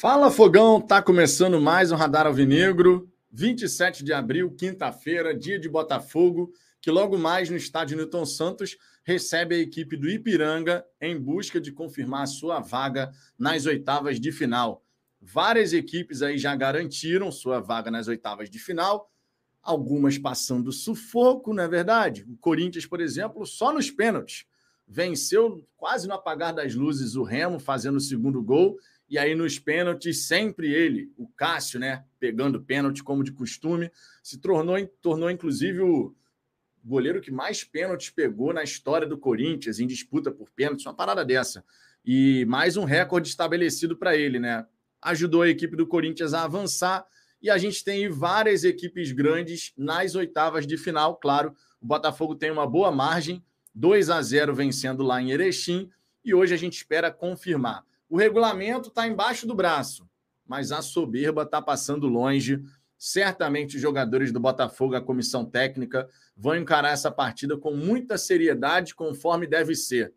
Fala Fogão, tá começando mais um Radar Alvinegro, 27 de abril, quinta-feira, dia de Botafogo, que logo mais no estádio Newton Santos recebe a equipe do Ipiranga em busca de confirmar sua vaga nas oitavas de final. Várias equipes aí já garantiram sua vaga nas oitavas de final, algumas passando sufoco, não é verdade? O Corinthians, por exemplo, só nos pênaltis venceu quase no apagar das luzes o Remo fazendo o segundo gol e aí nos pênaltis, sempre ele, o Cássio, né? Pegando pênalti como de costume, se tornou, tornou inclusive o goleiro que mais pênaltis pegou na história do Corinthians, em disputa por pênaltis, uma parada dessa. E mais um recorde estabelecido para ele, né? Ajudou a equipe do Corinthians a avançar e a gente tem várias equipes grandes nas oitavas de final. Claro, o Botafogo tem uma boa margem, 2 a 0 vencendo lá em Erechim, e hoje a gente espera confirmar. O regulamento está embaixo do braço, mas a soberba está passando longe. Certamente os jogadores do Botafogo, a comissão técnica, vão encarar essa partida com muita seriedade, conforme deve ser.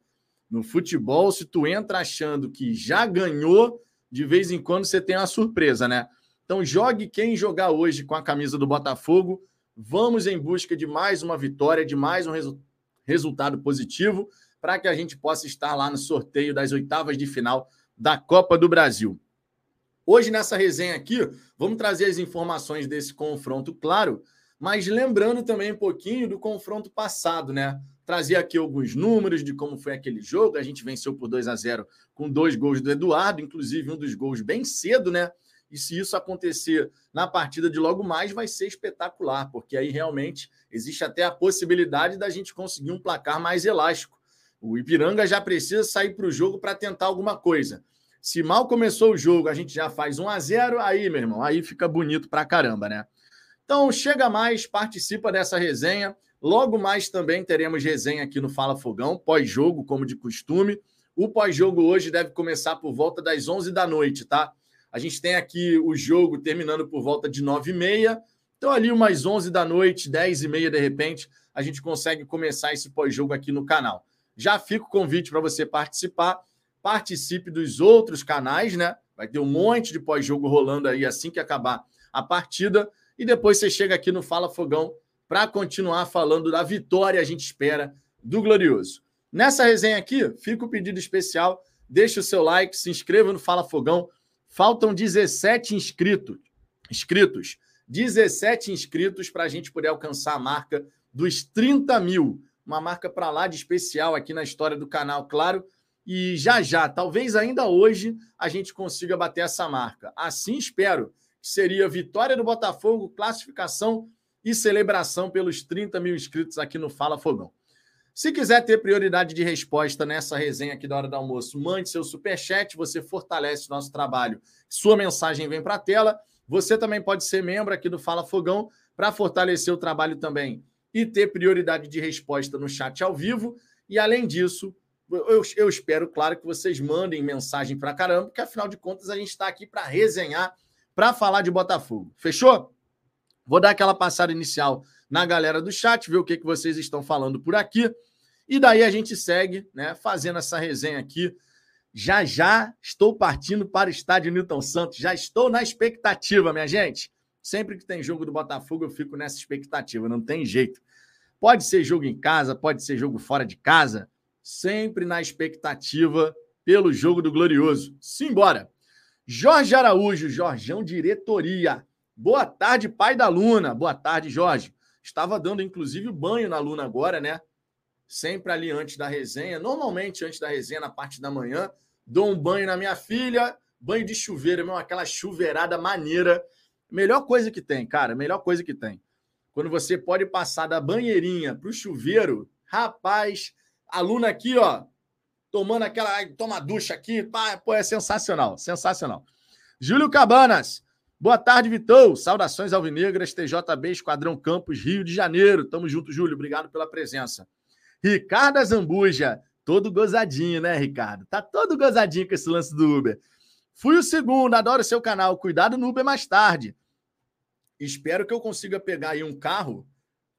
No futebol, se tu entra achando que já ganhou, de vez em quando você tem uma surpresa, né? Então jogue quem jogar hoje com a camisa do Botafogo. Vamos em busca de mais uma vitória, de mais um resu resultado positivo, para que a gente possa estar lá no sorteio das oitavas de final da Copa do Brasil. Hoje, nessa resenha aqui, vamos trazer as informações desse confronto, claro, mas lembrando também um pouquinho do confronto passado, né? Trazer aqui alguns números de como foi aquele jogo. A gente venceu por 2 a 0 com dois gols do Eduardo, inclusive um dos gols bem cedo, né? E se isso acontecer na partida de logo mais, vai ser espetacular, porque aí realmente existe até a possibilidade da gente conseguir um placar mais elástico. O Ipiranga já precisa sair para o jogo para tentar alguma coisa. Se mal começou o jogo, a gente já faz 1 a 0 aí, meu irmão, aí fica bonito pra caramba, né? Então, chega mais, participa dessa resenha. Logo mais também teremos resenha aqui no Fala Fogão, pós-jogo, como de costume. O pós-jogo hoje deve começar por volta das 11 da noite, tá? A gente tem aqui o jogo terminando por volta de 9 e meia. Então, ali umas 11 da noite, 10 e meia, de repente, a gente consegue começar esse pós-jogo aqui no canal. Já fica o convite para você participar. Participe dos outros canais, né? Vai ter um monte de pós-jogo rolando aí assim que acabar a partida. E depois você chega aqui no Fala Fogão para continuar falando da vitória, a gente espera, do Glorioso. Nessa resenha aqui, fica o pedido especial. Deixe o seu like, se inscreva no Fala Fogão. Faltam 17 inscritos. inscritos 17 inscritos para a gente poder alcançar a marca dos 30 mil uma marca para lá de especial aqui na história do canal, claro. E já já, talvez ainda hoje, a gente consiga bater essa marca. Assim espero que seria vitória do Botafogo, classificação e celebração pelos 30 mil inscritos aqui no Fala Fogão. Se quiser ter prioridade de resposta nessa resenha aqui da hora do almoço, mande seu superchat, você fortalece o nosso trabalho. Sua mensagem vem para a tela. Você também pode ser membro aqui do Fala Fogão para fortalecer o trabalho também e ter prioridade de resposta no chat ao vivo. E além disso, eu, eu espero, claro, que vocês mandem mensagem para caramba, porque afinal de contas a gente está aqui para resenhar, para falar de Botafogo. Fechou? Vou dar aquela passada inicial na galera do chat, ver o que, que vocês estão falando por aqui. E daí a gente segue, né, fazendo essa resenha aqui. Já já estou partindo para o estádio Newton Santos. Já estou na expectativa, minha gente. Sempre que tem jogo do Botafogo, eu fico nessa expectativa, não tem jeito. Pode ser jogo em casa, pode ser jogo fora de casa, sempre na expectativa pelo jogo do Glorioso. Simbora! Jorge Araújo, Jorjão Diretoria. Boa tarde, pai da Luna. Boa tarde, Jorge. Estava dando, inclusive, banho na Luna agora, né? Sempre ali antes da resenha. Normalmente, antes da resenha, na parte da manhã, dou um banho na minha filha. Banho de chuveiro, mesmo aquela chuveirada maneira Melhor coisa que tem, cara, melhor coisa que tem. Quando você pode passar da banheirinha para o chuveiro, rapaz, aluna aqui, ó, tomando aquela. Toma ducha aqui, pô, é sensacional, sensacional. Júlio Cabanas, boa tarde, Vitor. Saudações Alvinegras, TJB, Esquadrão Campos, Rio de Janeiro. Tamo junto, Júlio, obrigado pela presença. Ricardo Azambuja, todo gozadinho, né, Ricardo? Tá todo gozadinho com esse lance do Uber. Fui o segundo, adoro seu canal. Cuidado no Uber mais tarde. Espero que eu consiga pegar aí um carro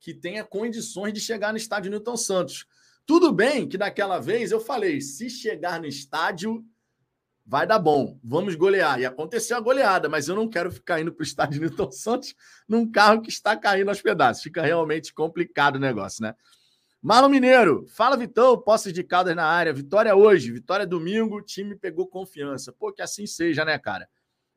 que tenha condições de chegar no estádio Newton Santos. Tudo bem que daquela vez eu falei, se chegar no estádio, vai dar bom, vamos golear. E aconteceu a goleada, mas eu não quero ficar indo para o estádio Newton Santos num carro que está caindo aos pedaços. Fica realmente complicado o negócio, né? Marlon Mineiro, fala Vitão, posses de Caldas na área, vitória hoje, vitória domingo, o time pegou confiança. Pô, que assim seja, né, cara?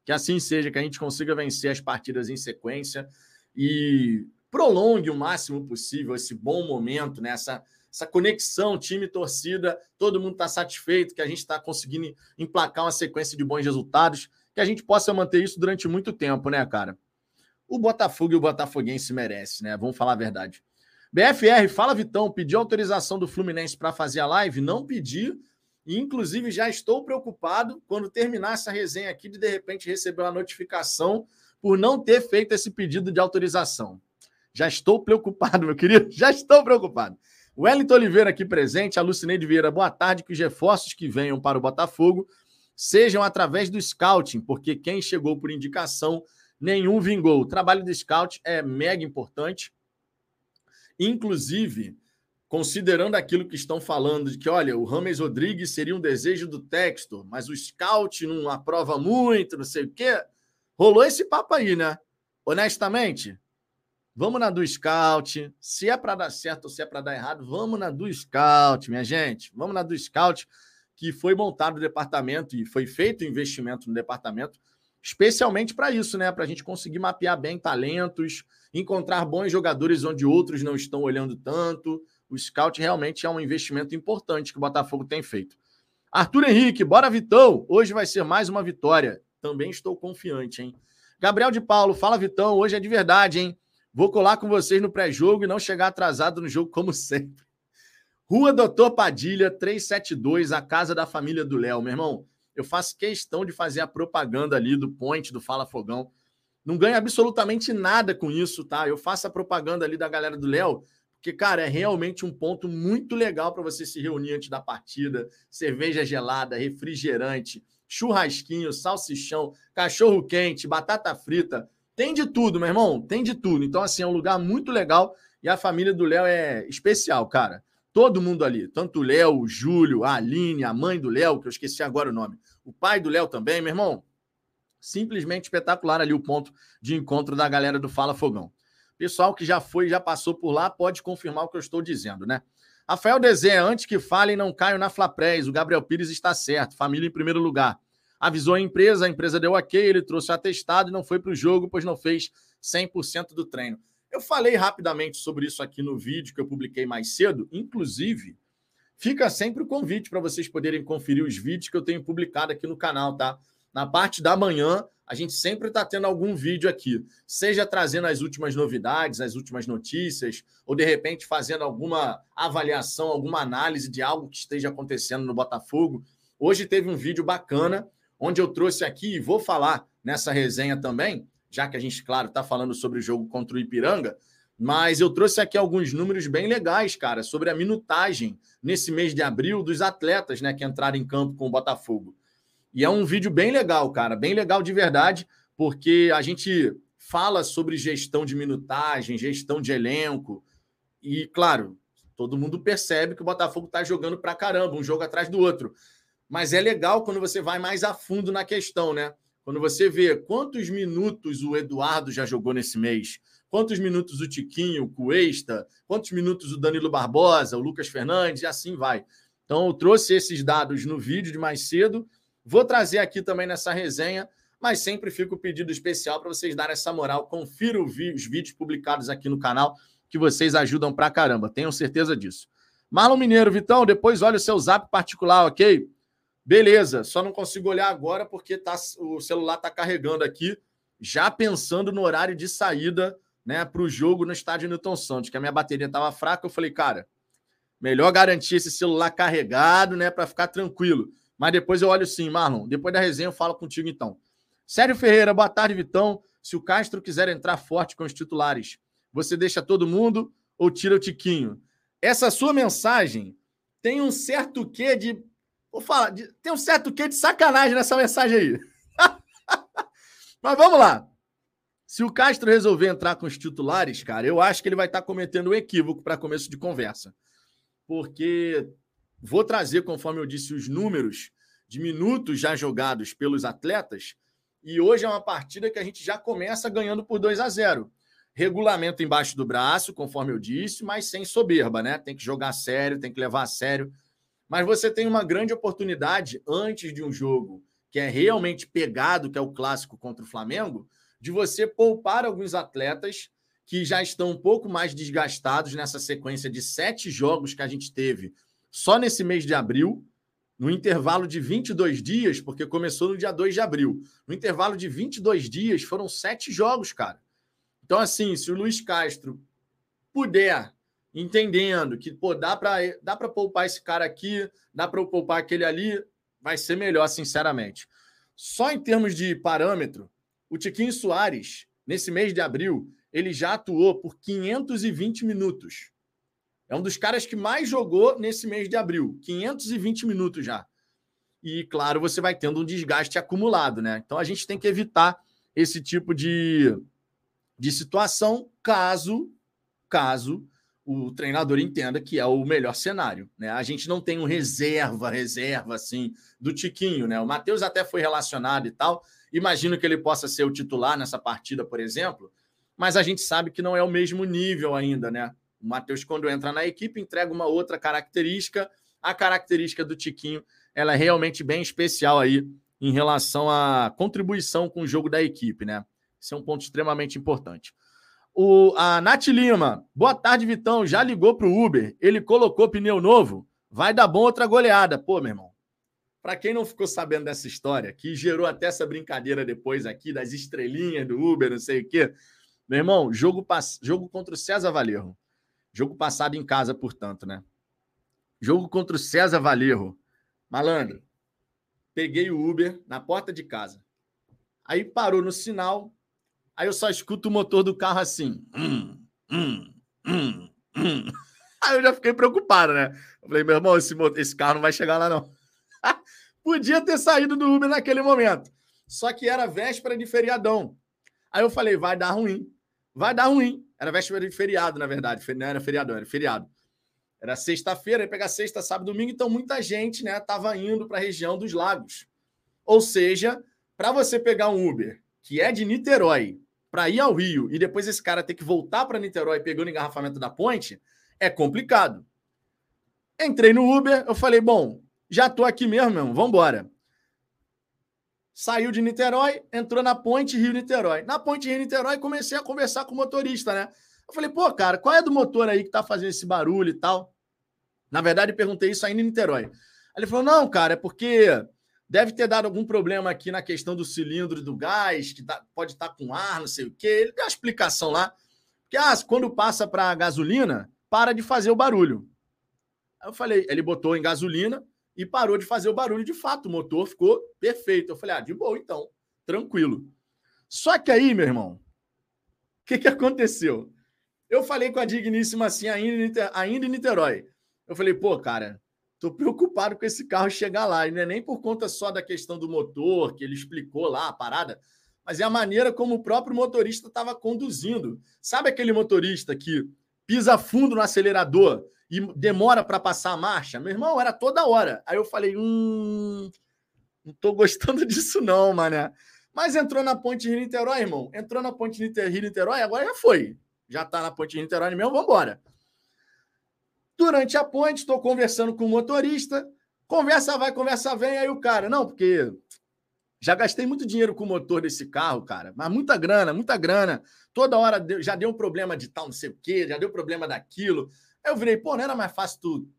Que assim seja, que a gente consiga vencer as partidas em sequência e prolongue o máximo possível esse bom momento, né? essa, essa conexão time-torcida, todo mundo está satisfeito, que a gente está conseguindo emplacar uma sequência de bons resultados, que a gente possa manter isso durante muito tempo, né, cara? O Botafogo e o Botafoguense merece, né? Vamos falar a verdade. BFR, fala Vitão, pediu autorização do Fluminense para fazer a live? Não pedi. Inclusive, já estou preocupado quando terminar essa resenha aqui de de repente receber uma notificação por não ter feito esse pedido de autorização. Já estou preocupado, meu querido. Já estou preocupado. Wellington Oliveira aqui presente, a Lucineide Vieira, boa tarde. Que os reforços que venham para o Botafogo sejam através do scouting, porque quem chegou por indicação, nenhum vingou. O trabalho do scout é mega importante. Inclusive, considerando aquilo que estão falando, de que, olha, o Rames Rodrigues seria um desejo do Textor, mas o scout não aprova muito, não sei o quê. Rolou esse papo aí, né? Honestamente, vamos na do scout. Se é para dar certo ou se é para dar errado, vamos na do scout, minha gente. Vamos na do scout, que foi montado o departamento e foi feito o investimento no departamento especialmente para isso, né? Para a gente conseguir mapear bem talentos, encontrar bons jogadores onde outros não estão olhando tanto. O scout realmente é um investimento importante que o Botafogo tem feito. Arthur Henrique, bora Vitão! Hoje vai ser mais uma vitória. Também estou confiante, hein? Gabriel de Paulo, fala Vitão, hoje é de verdade, hein? Vou colar com vocês no pré-jogo e não chegar atrasado no jogo, como sempre. Rua Doutor Padilha, 372, a casa da família do Léo. Meu irmão, eu faço questão de fazer a propaganda ali do Point, do Fala Fogão. Não ganho absolutamente nada com isso, tá? Eu faço a propaganda ali da galera do Léo, porque, cara, é realmente um ponto muito legal para você se reunir antes da partida. Cerveja gelada, refrigerante, churrasquinho, salsichão, cachorro quente, batata frita. Tem de tudo, meu irmão. Tem de tudo. Então, assim, é um lugar muito legal e a família do Léo é especial, cara. Todo mundo ali, tanto o Léo, o Júlio, a Aline, a mãe do Léo, que eu esqueci agora o nome, o pai do Léo também, meu irmão. Simplesmente espetacular ali o ponto de encontro da galera do Fala Fogão. Pessoal que já foi, já passou por lá, pode confirmar o que eu estou dizendo, né? Rafael Dezé, antes que falem, não caiam na Flaprés. O Gabriel Pires está certo. Família em primeiro lugar. Avisou a empresa, a empresa deu ok, ele trouxe o atestado e não foi para o jogo, pois não fez 100% do treino. Eu falei rapidamente sobre isso aqui no vídeo que eu publiquei mais cedo. Inclusive, fica sempre o convite para vocês poderem conferir os vídeos que eu tenho publicado aqui no canal, tá? Na parte da manhã, a gente sempre está tendo algum vídeo aqui, seja trazendo as últimas novidades, as últimas notícias, ou de repente fazendo alguma avaliação, alguma análise de algo que esteja acontecendo no Botafogo. Hoje teve um vídeo bacana, onde eu trouxe aqui e vou falar nessa resenha também já que a gente, claro, está falando sobre o jogo contra o Ipiranga, mas eu trouxe aqui alguns números bem legais, cara, sobre a minutagem nesse mês de abril dos atletas né, que entraram em campo com o Botafogo. E é um vídeo bem legal, cara, bem legal de verdade, porque a gente fala sobre gestão de minutagem, gestão de elenco, e, claro, todo mundo percebe que o Botafogo está jogando pra caramba, um jogo atrás do outro. Mas é legal quando você vai mais a fundo na questão, né? Quando você vê quantos minutos o Eduardo já jogou nesse mês, quantos minutos o Tiquinho, o Cuesta, quantos minutos o Danilo Barbosa, o Lucas Fernandes, e assim vai. Então, eu trouxe esses dados no vídeo de mais cedo. Vou trazer aqui também nessa resenha, mas sempre fica o pedido especial para vocês darem essa moral. Confira os vídeos publicados aqui no canal, que vocês ajudam pra caramba, tenham certeza disso. Marlon Mineiro, Vitão, depois olha o seu zap particular, ok? Beleza, só não consigo olhar agora porque tá, o celular está carregando aqui, já pensando no horário de saída né, para o jogo no estádio Newton Santos, que a minha bateria estava fraca. Eu falei, cara, melhor garantir esse celular carregado né, para ficar tranquilo. Mas depois eu olho sim, Marlon. Depois da resenha eu falo contigo então. Sérgio Ferreira, boa tarde, Vitão. Se o Castro quiser entrar forte com os titulares, você deixa todo mundo ou tira o Tiquinho? Essa sua mensagem tem um certo quê de Vou falar, tem um certo quê de sacanagem nessa mensagem aí. Mas vamos lá. Se o Castro resolver entrar com os titulares, cara, eu acho que ele vai estar cometendo um equívoco para começo de conversa. Porque vou trazer, conforme eu disse, os números de minutos já jogados pelos atletas. E hoje é uma partida que a gente já começa ganhando por 2 a 0. Regulamento embaixo do braço, conforme eu disse, mas sem soberba, né? Tem que jogar sério, tem que levar a sério. Mas você tem uma grande oportunidade antes de um jogo que é realmente pegado, que é o clássico contra o Flamengo, de você poupar alguns atletas que já estão um pouco mais desgastados nessa sequência de sete jogos que a gente teve só nesse mês de abril, no intervalo de 22 dias, porque começou no dia 2 de abril. No intervalo de 22 dias, foram sete jogos, cara. Então, assim, se o Luiz Castro puder, entendendo que pô, dá para dá poupar esse cara aqui, dá para poupar aquele ali, vai ser melhor, sinceramente. Só em termos de parâmetro, o Tiquinho Soares, nesse mês de abril, ele já atuou por 520 minutos. É um dos caras que mais jogou nesse mês de abril. 520 minutos já. E, claro, você vai tendo um desgaste acumulado, né? Então a gente tem que evitar esse tipo de, de situação caso, caso o treinador entenda que é o melhor cenário. Né? A gente não tem um reserva, reserva assim do Tiquinho, né? O Matheus até foi relacionado e tal. Imagino que ele possa ser o titular nessa partida, por exemplo, mas a gente sabe que não é o mesmo nível ainda, né? O Matheus, quando entra na equipe, entrega uma outra característica. A característica do Tiquinho ela é realmente bem especial aí em relação à contribuição com o jogo da equipe, né? Isso é um ponto extremamente importante. O, a Nath Lima, boa tarde, Vitão. Já ligou para o Uber? Ele colocou pneu novo? Vai dar bom outra goleada. Pô, meu irmão. Para quem não ficou sabendo dessa história, que gerou até essa brincadeira depois aqui das estrelinhas do Uber, não sei o quê. Meu irmão, jogo, jogo contra o César Valerro. Jogo passado em casa, portanto, né? Jogo contra o César Valerro. Malandro, peguei o Uber na porta de casa. Aí parou no sinal. Aí eu só escuto o motor do carro assim. Hum, hum, hum, hum. Aí eu já fiquei preocupado, né? Eu falei, meu irmão, esse, esse carro não vai chegar lá, não. Podia ter saído do Uber naquele momento. Só que era véspera de feriadão. Aí eu falei, vai dar ruim. Vai dar ruim. Era véspera de feriado, na verdade. Não era feriado, era feriado. Era sexta-feira, ia pegar sexta, sábado, domingo, então muita gente, né, tava indo para a região dos lagos. Ou seja, para você pegar um Uber que é de Niterói para ir ao Rio e depois esse cara ter que voltar para Niterói pegando engarrafamento da ponte, é complicado. Entrei no Uber, eu falei, bom, já tô aqui mesmo, vamos embora saiu de Niterói, entrou na Ponte Rio-Niterói. Na Ponte Rio-Niterói, comecei a conversar com o motorista, né? Eu falei, pô, cara, qual é do motor aí que tá fazendo esse barulho e tal? Na verdade, perguntei isso ainda em Niterói. Ele falou, não, cara, é porque deve ter dado algum problema aqui na questão do cilindro do gás, que tá, pode estar tá com ar, não sei o quê. Ele deu uma explicação lá. Que ah, quando passa para gasolina, para de fazer o barulho. Aí eu falei, ele botou em gasolina, e parou de fazer o barulho de fato. O motor ficou perfeito. Eu falei, ah, de boa então, tranquilo. Só que aí, meu irmão, o que, que aconteceu? Eu falei com a Digníssima assim, ainda, ainda em Niterói. Eu falei, pô, cara, tô preocupado com esse carro chegar lá. E não é nem por conta só da questão do motor, que ele explicou lá a parada, mas é a maneira como o próprio motorista estava conduzindo. Sabe aquele motorista que pisa fundo no acelerador e demora para passar a marcha, meu irmão, era toda hora. Aí eu falei, hum, não tô gostando disso não, mané. Mas entrou na Ponte Rio-Niterói, irmão. Entrou na Ponte Rio-Niterói, agora já foi. Já tá na Ponte Rio-Niterói mesmo, vamos embora. Durante a ponte, estou conversando com o motorista. Conversa vai, conversa vem. Aí o cara, não, porque já gastei muito dinheiro com o motor desse carro, cara. Mas muita grana, muita grana. Toda hora já deu um problema de tal, não sei o quê, já deu problema daquilo. Aí eu virei, pô, não era mais fácil tu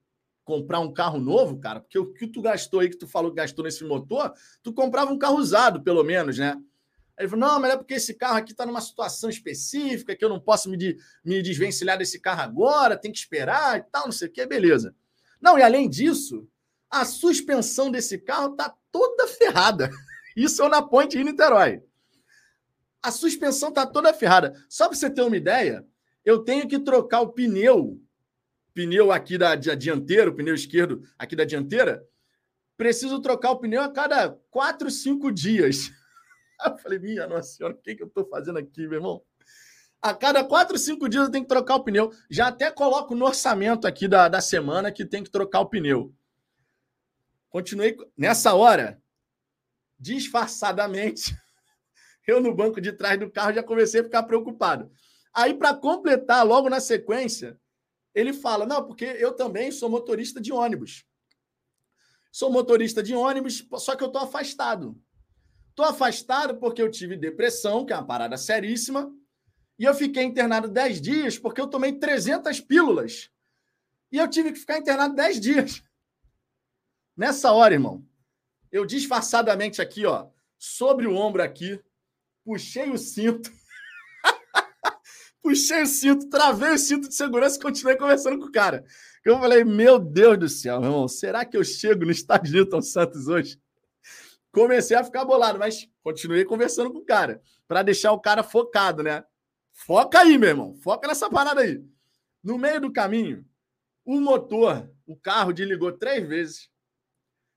comprar um carro novo, cara? Porque o que tu gastou aí, que tu falou que gastou nesse motor, tu comprava um carro usado, pelo menos, né? Aí ele falou, não, mas é porque esse carro aqui está numa situação específica, que eu não posso me, de, me desvencilhar desse carro agora, tem que esperar e tal, não sei o que, beleza. Não, e além disso, a suspensão desse carro tá toda ferrada. Isso é na Ponte em Niterói. A suspensão tá toda ferrada. Só para você ter uma ideia, eu tenho que trocar o pneu pneu aqui da, da dianteira, o pneu esquerdo aqui da dianteira, preciso trocar o pneu a cada quatro, cinco dias. Eu falei, minha nossa senhora, o que, que eu estou fazendo aqui, meu irmão? A cada quatro, cinco dias eu tenho que trocar o pneu. Já até coloco no orçamento aqui da, da semana que tem que trocar o pneu. Continuei nessa hora, disfarçadamente, eu no banco de trás do carro já comecei a ficar preocupado. Aí, para completar, logo na sequência, ele fala: Não, porque eu também sou motorista de ônibus. Sou motorista de ônibus, só que eu estou afastado. Estou afastado porque eu tive depressão, que é uma parada seríssima, e eu fiquei internado 10 dias porque eu tomei 300 pílulas. E eu tive que ficar internado 10 dias. Nessa hora, irmão, eu disfarçadamente aqui, ó, sobre o ombro aqui, puxei o cinto. Puxei o cinto, travei o cinto de segurança e continuei conversando com o cara. Eu falei, meu Deus do céu, meu irmão, será que eu chego no estádio Newton Santos hoje? Comecei a ficar bolado, mas continuei conversando com o cara, para deixar o cara focado, né? Foca aí, meu irmão, foca nessa parada aí. No meio do caminho, o motor, o carro desligou três vezes.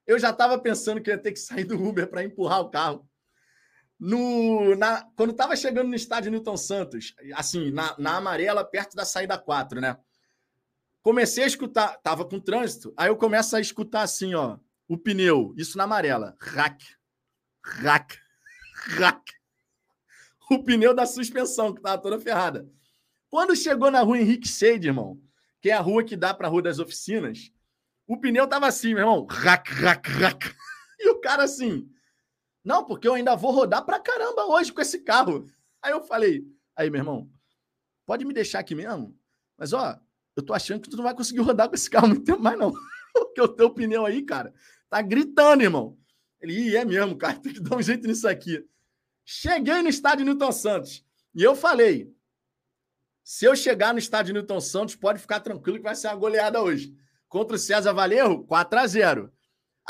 Eu já estava pensando que ia ter que sair do Uber para empurrar o carro. No, na, quando estava chegando no estádio Newton Santos, assim, na, na amarela, perto da saída 4, né? Comecei a escutar, tava com trânsito, aí eu começo a escutar assim, ó, o pneu, isso na amarela, rack, rack, rack. O pneu da suspensão, que tava toda ferrada. Quando chegou na rua Henrique Shade, irmão, que é a rua que dá para a Rua das Oficinas, o pneu tava assim, meu irmão, rack, rack, rack. E o cara assim, não, porque eu ainda vou rodar pra caramba hoje com esse carro. Aí eu falei, aí, meu irmão, pode me deixar aqui mesmo? Mas, ó, eu tô achando que tu não vai conseguir rodar com esse carro muito tempo mais, não. Porque o teu pneu aí, cara, tá gritando, irmão. Ele, é mesmo, cara, tem que dar um jeito nisso aqui. Cheguei no estádio Newton Santos e eu falei: se eu chegar no estádio Newton Santos, pode ficar tranquilo que vai ser uma goleada hoje. Contra o César Valerro, 4 a 0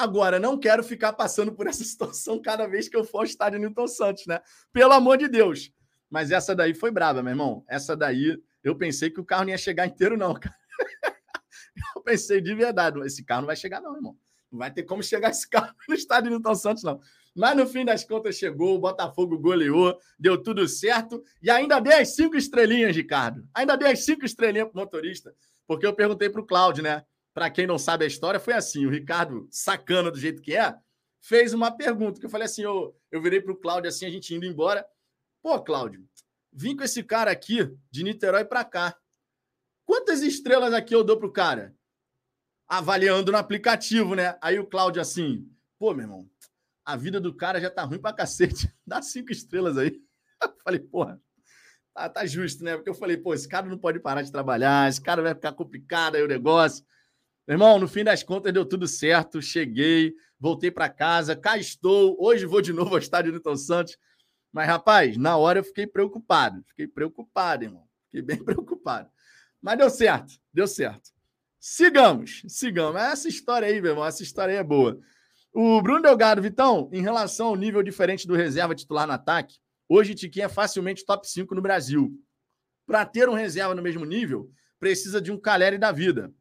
Agora, não quero ficar passando por essa situação cada vez que eu for ao estádio Newton Santos, né? Pelo amor de Deus. Mas essa daí foi braba, meu irmão. Essa daí eu pensei que o carro não ia chegar inteiro, não, cara. Eu pensei de verdade, esse carro não vai chegar, não, irmão. Não vai ter como chegar esse carro no estádio Newton Santos, não. Mas no fim das contas chegou, o Botafogo goleou, deu tudo certo e ainda dei as cinco estrelinhas, Ricardo. Ainda dei as cinco estrelinhas pro motorista, porque eu perguntei pro Cláudio, né? Para quem não sabe a história, foi assim: o Ricardo, sacana do jeito que é, fez uma pergunta que eu falei assim: eu, eu virei pro Cláudio assim, a gente indo embora. Pô, Cláudio, vim com esse cara aqui de Niterói para cá. Quantas estrelas aqui eu dou pro cara? Avaliando no aplicativo, né? Aí o Cláudio assim, pô, meu irmão, a vida do cara já tá ruim pra cacete. Dá cinco estrelas aí. Eu falei, porra, tá, tá justo, né? Porque eu falei, pô, esse cara não pode parar de trabalhar, esse cara vai ficar complicado aí o negócio. Meu irmão, no fim das contas deu tudo certo. Cheguei, voltei para casa, cá estou. Hoje vou de novo ao estádio Newton Santos mas, rapaz, na hora eu fiquei preocupado. Fiquei preocupado, irmão. Fiquei bem preocupado. Mas deu certo, deu certo. Sigamos, sigamos. Essa história aí, meu irmão, essa história aí é boa. O Bruno Delgado, Vitão, em relação ao nível diferente do reserva titular no ataque, hoje Tiquinho é facilmente top 5 no Brasil. Para ter um reserva no mesmo nível, precisa de um Caleri da vida.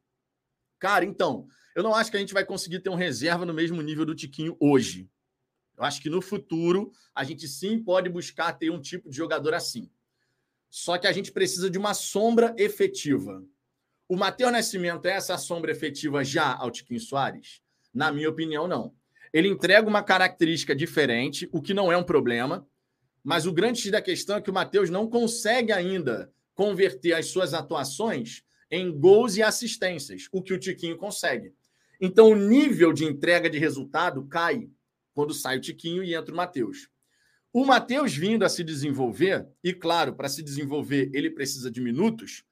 Cara, então, eu não acho que a gente vai conseguir ter um reserva no mesmo nível do Tiquinho hoje. Eu acho que no futuro a gente sim pode buscar ter um tipo de jogador assim. Só que a gente precisa de uma sombra efetiva. O Matheus Nascimento é essa sombra efetiva já ao Tiquinho Soares? Na minha opinião, não. Ele entrega uma característica diferente, o que não é um problema, mas o grande da questão é que o Matheus não consegue ainda converter as suas atuações em gols e assistências, o que o Tiquinho consegue. Então, o nível de entrega de resultado cai quando sai o Tiquinho e entra o Matheus. O Matheus vindo a se desenvolver, e claro, para se desenvolver ele precisa de minutos.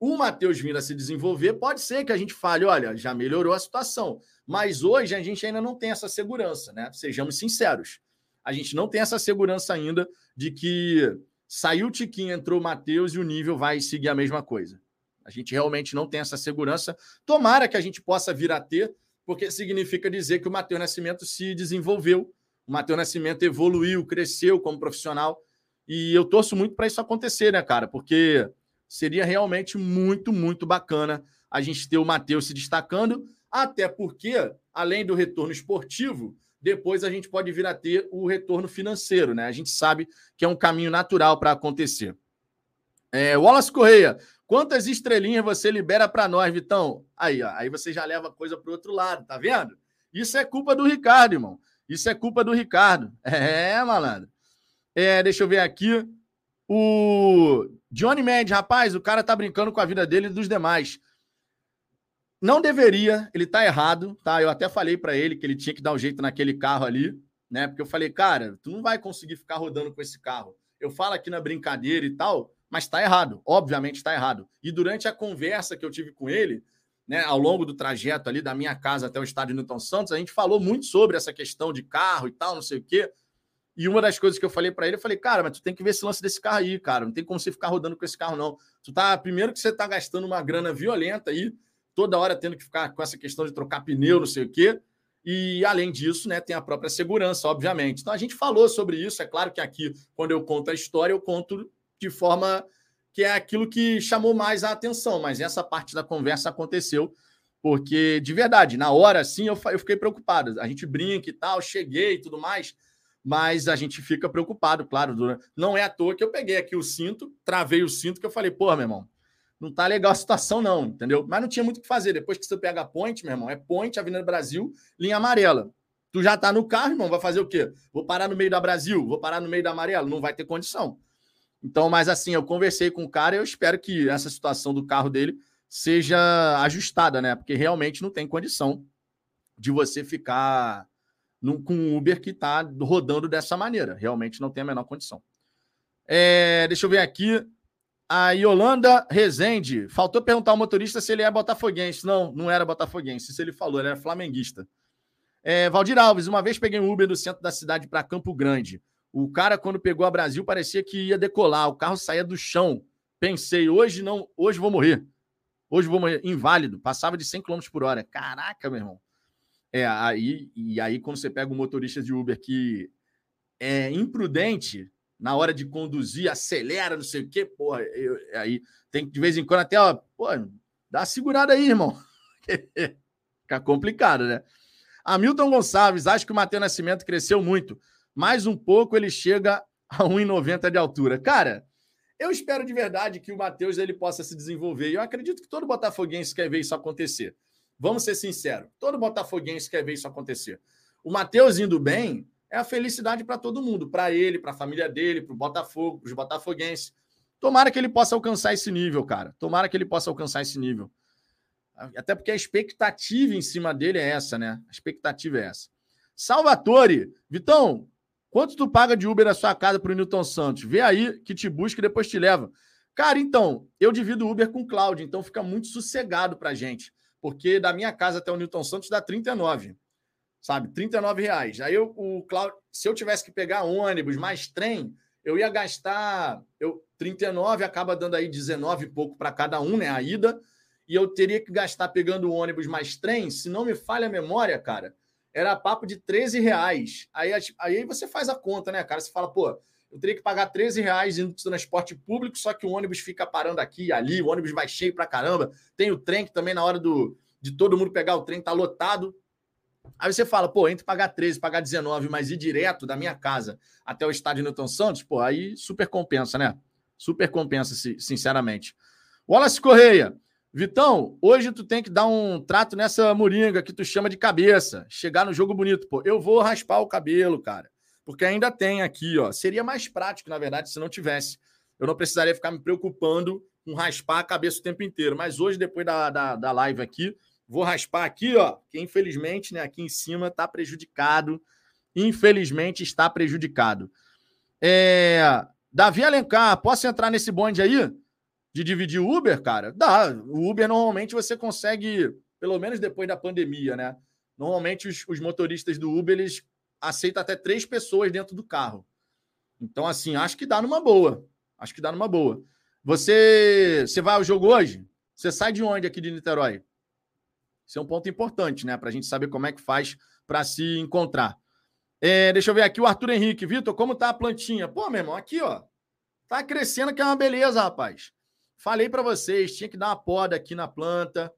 O Matheus vindo a se desenvolver, pode ser que a gente fale, olha, já melhorou a situação. Mas hoje a gente ainda não tem essa segurança, né? Sejamos sinceros. A gente não tem essa segurança ainda de que saiu o Tiquinho, entrou o Matheus e o nível vai seguir a mesma coisa. A gente realmente não tem essa segurança. Tomara que a gente possa vir a ter, porque significa dizer que o Matheus Nascimento se desenvolveu, o Matheus Nascimento evoluiu, cresceu como profissional. E eu torço muito para isso acontecer, né, cara? Porque seria realmente muito, muito bacana a gente ter o Matheus se destacando, até porque, além do retorno esportivo, depois a gente pode vir a ter o retorno financeiro, né? A gente sabe que é um caminho natural para acontecer. É, Wallace Correia, Quantas estrelinhas você libera para nós, Vitão? Aí, ó, aí você já leva a coisa para o outro lado, tá vendo? Isso é culpa do Ricardo, irmão. Isso é culpa do Ricardo. É, malandro. É, deixa eu ver aqui. O Johnny Mendes, rapaz, o cara tá brincando com a vida dele e dos demais. Não deveria, ele tá errado, tá? Eu até falei para ele que ele tinha que dar um jeito naquele carro ali, né? Porque eu falei, cara, tu não vai conseguir ficar rodando com esse carro. Eu falo aqui na brincadeira e tal, mas tá errado, obviamente tá errado. E durante a conversa que eu tive com ele, né, ao longo do trajeto ali da minha casa até o estádio Newton Santos, a gente falou muito sobre essa questão de carro e tal, não sei o quê. E uma das coisas que eu falei para ele, eu falei, cara, mas tu tem que ver esse lance desse carro aí, cara. Não tem como você ficar rodando com esse carro, não. Tu tá, primeiro que você tá gastando uma grana violenta aí, toda hora tendo que ficar com essa questão de trocar pneu, não sei o quê. E além disso, né, tem a própria segurança, obviamente. Então a gente falou sobre isso. É claro que aqui, quando eu conto a história, eu conto de forma que é aquilo que chamou mais a atenção, mas essa parte da conversa aconteceu. Porque, de verdade, na hora, sim, eu, eu fiquei preocupado. A gente brinca e tal, cheguei e tudo mais mas a gente fica preocupado, claro. Não é à toa que eu peguei aqui o cinto, travei o cinto, que eu falei, pô, meu irmão, não tá legal a situação, não, entendeu? Mas não tinha muito o que fazer. Depois que você pega a ponte, meu irmão, é ponte, Avenida Brasil, linha amarela. Tu já tá no carro, irmão, vai fazer o quê? Vou parar no meio da Brasil, vou parar no meio da amarela, não vai ter condição. Então, mas assim, eu conversei com o cara e eu espero que essa situação do carro dele seja ajustada, né? Porque realmente não tem condição de você ficar com um Uber que está rodando dessa maneira. Realmente não tem a menor condição. É, deixa eu ver aqui. A Yolanda Rezende. Faltou perguntar ao motorista se ele é botafoguense. Não, não era botafoguense. Isso ele falou, ele era flamenguista. É, Valdir Alves, uma vez peguei um Uber do centro da cidade para Campo Grande. O cara, quando pegou a Brasil, parecia que ia decolar. O carro saía do chão. Pensei, hoje não, hoje vou morrer. Hoje vou morrer. Inválido. Passava de 100 km por hora. Caraca, meu irmão. É, aí, e aí quando você pega um motorista de Uber que é imprudente na hora de conduzir, acelera, não sei o quê, porra, eu, aí tem que de vez em quando até, ó, pô, dá uma segurada aí, irmão. Fica complicado, né? Hamilton Gonçalves, acho que o Matheus Nascimento cresceu muito. Mais um pouco ele chega a 1,90 de altura. Cara, eu espero de verdade que o Matheus ele possa se desenvolver. E eu acredito que todo botafoguense quer ver isso acontecer. Vamos ser sinceros. Todo botafoguense quer ver isso acontecer. O Matheus indo bem é a felicidade para todo mundo, para ele, para a família dele, para o Botafogo, para os botafoguenses. Tomara que ele possa alcançar esse nível, cara. Tomara que ele possa alcançar esse nível. Até porque a expectativa em cima dele é essa, né? A expectativa é essa. Salvatore, Vitão, quanto tu paga de Uber na sua casa para o Newton Santos? Vê aí que te busca e depois te leva. Cara, então, eu divido Uber com o Cláudio, então fica muito sossegado para gente porque da minha casa até o Newton Santos dá 39, sabe? 39 reais. Aí eu, o Cláudio, se eu tivesse que pegar ônibus mais trem, eu ia gastar eu 39, acaba dando aí 19 e pouco para cada um, né? A ida. E eu teria que gastar pegando ônibus mais trem, se não me falha a memória, cara, era papo de 13 reais. Aí, aí você faz a conta, né, cara? Você fala, pô, eu teria que pagar 13 reais indo de transporte público, só que o ônibus fica parando aqui e ali, o ônibus vai cheio pra caramba. Tem o trem que também na hora do, de todo mundo pegar o trem tá lotado. Aí você fala, pô, entre pagar 13, pagar 19, mas ir direto da minha casa até o estádio Newton Santos, pô, aí super compensa, né? Super compensa, sinceramente. Wallace Correia, Vitão, hoje tu tem que dar um trato nessa moringa que tu chama de cabeça. Chegar no jogo bonito, pô. Eu vou raspar o cabelo, cara porque ainda tem aqui, ó. Seria mais prático, na verdade, se não tivesse. Eu não precisaria ficar me preocupando com raspar a cabeça o tempo inteiro. Mas hoje, depois da, da, da live aqui, vou raspar aqui, ó. Que infelizmente, né, aqui em cima está prejudicado. Infelizmente está prejudicado. É... Davi Alencar, posso entrar nesse bonde aí? De dividir Uber, cara? Dá. O Uber normalmente você consegue, pelo menos depois da pandemia, né? Normalmente os, os motoristas do Uber eles aceita até três pessoas dentro do carro. Então, assim, acho que dá numa boa. Acho que dá numa boa. Você, você vai ao jogo hoje? Você sai de onde aqui de Niterói? Isso é um ponto importante, né? Para a gente saber como é que faz para se encontrar. É, deixa eu ver aqui o Arthur Henrique. Vitor, como tá a plantinha? Pô, meu irmão, aqui, ó. Tá crescendo que é uma beleza, rapaz. Falei para vocês, tinha que dar uma poda aqui na planta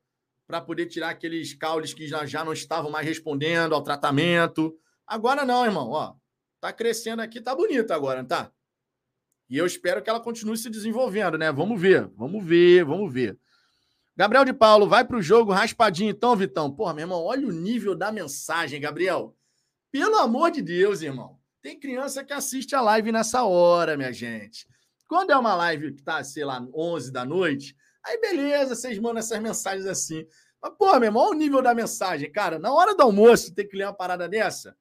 para poder tirar aqueles caules que já, já não estavam mais respondendo ao tratamento. Agora não, irmão, ó. Tá crescendo aqui, tá bonita agora, não tá? E eu espero que ela continue se desenvolvendo, né? Vamos ver, vamos ver, vamos ver. Gabriel de Paulo, vai para o jogo raspadinho então, Vitão. Porra, meu irmão, olha o nível da mensagem, Gabriel. Pelo amor de Deus, irmão. Tem criança que assiste a live nessa hora, minha gente. Quando é uma live que tá, sei lá, 11 da noite, aí beleza, vocês mandam essas mensagens assim. Mas, pô, meu irmão, olha o nível da mensagem. Cara, na hora do almoço, tem que ler uma parada dessa.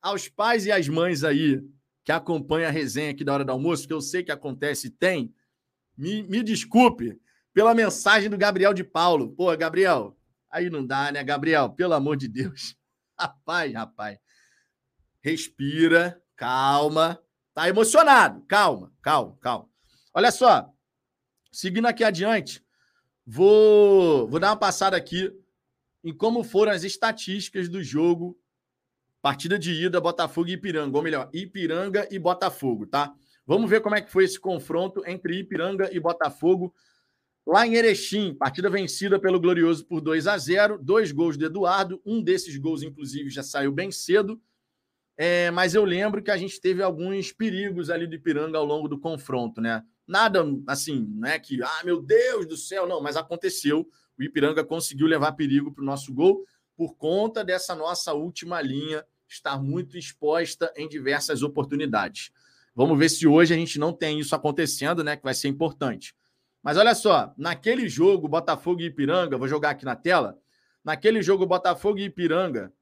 Aos pais e às mães aí que acompanham a resenha aqui da hora do almoço, que eu sei que acontece e tem, me, me desculpe pela mensagem do Gabriel de Paulo. Pô, Gabriel, aí não dá, né, Gabriel? Pelo amor de Deus. Rapaz, rapaz. Respira, calma. Tá emocionado. Calma, calma, calma. Olha só. Seguindo aqui adiante, vou, vou dar uma passada aqui em como foram as estatísticas do jogo. Partida de ida, Botafogo e Ipiranga. Ou melhor, Ipiranga e Botafogo, tá? Vamos ver como é que foi esse confronto entre Ipiranga e Botafogo Lá em Erechim, partida vencida pelo Glorioso por 2 a 0 dois gols do Eduardo, um desses gols, inclusive, já saiu bem cedo. É, mas eu lembro que a gente teve alguns perigos ali do Ipiranga ao longo do confronto, né? Nada assim, não é que, ah, meu Deus do céu, não, mas aconteceu. O Ipiranga conseguiu levar perigo para o nosso gol por conta dessa nossa última linha estar muito exposta em diversas oportunidades. Vamos ver se hoje a gente não tem isso acontecendo, né? Que vai ser importante. Mas olha só, naquele jogo, Botafogo e Ipiranga, vou jogar aqui na tela. Naquele jogo, Botafogo e Ipiranga,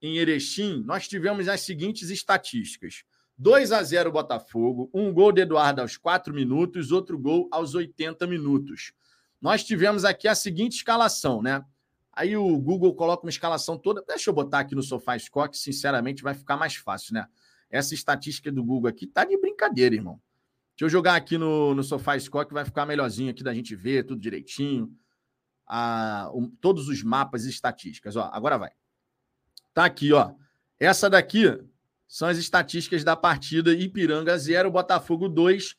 em Erechim, nós tivemos as seguintes estatísticas: 2 a 0 Botafogo, um gol de Eduardo aos 4 minutos, outro gol aos 80 minutos. Nós tivemos aqui a seguinte escalação, né? Aí o Google coloca uma escalação toda. Deixa eu botar aqui no Sofá que sinceramente vai ficar mais fácil, né? Essa estatística do Google aqui tá de brincadeira, irmão. Deixa eu jogar aqui no, no Sofá que vai ficar melhorzinho aqui da gente ver tudo direitinho. A, um, todos os mapas e estatísticas. Ó, agora vai. Tá aqui, ó. Essa daqui são as estatísticas da partida Ipiranga 0, Botafogo 2.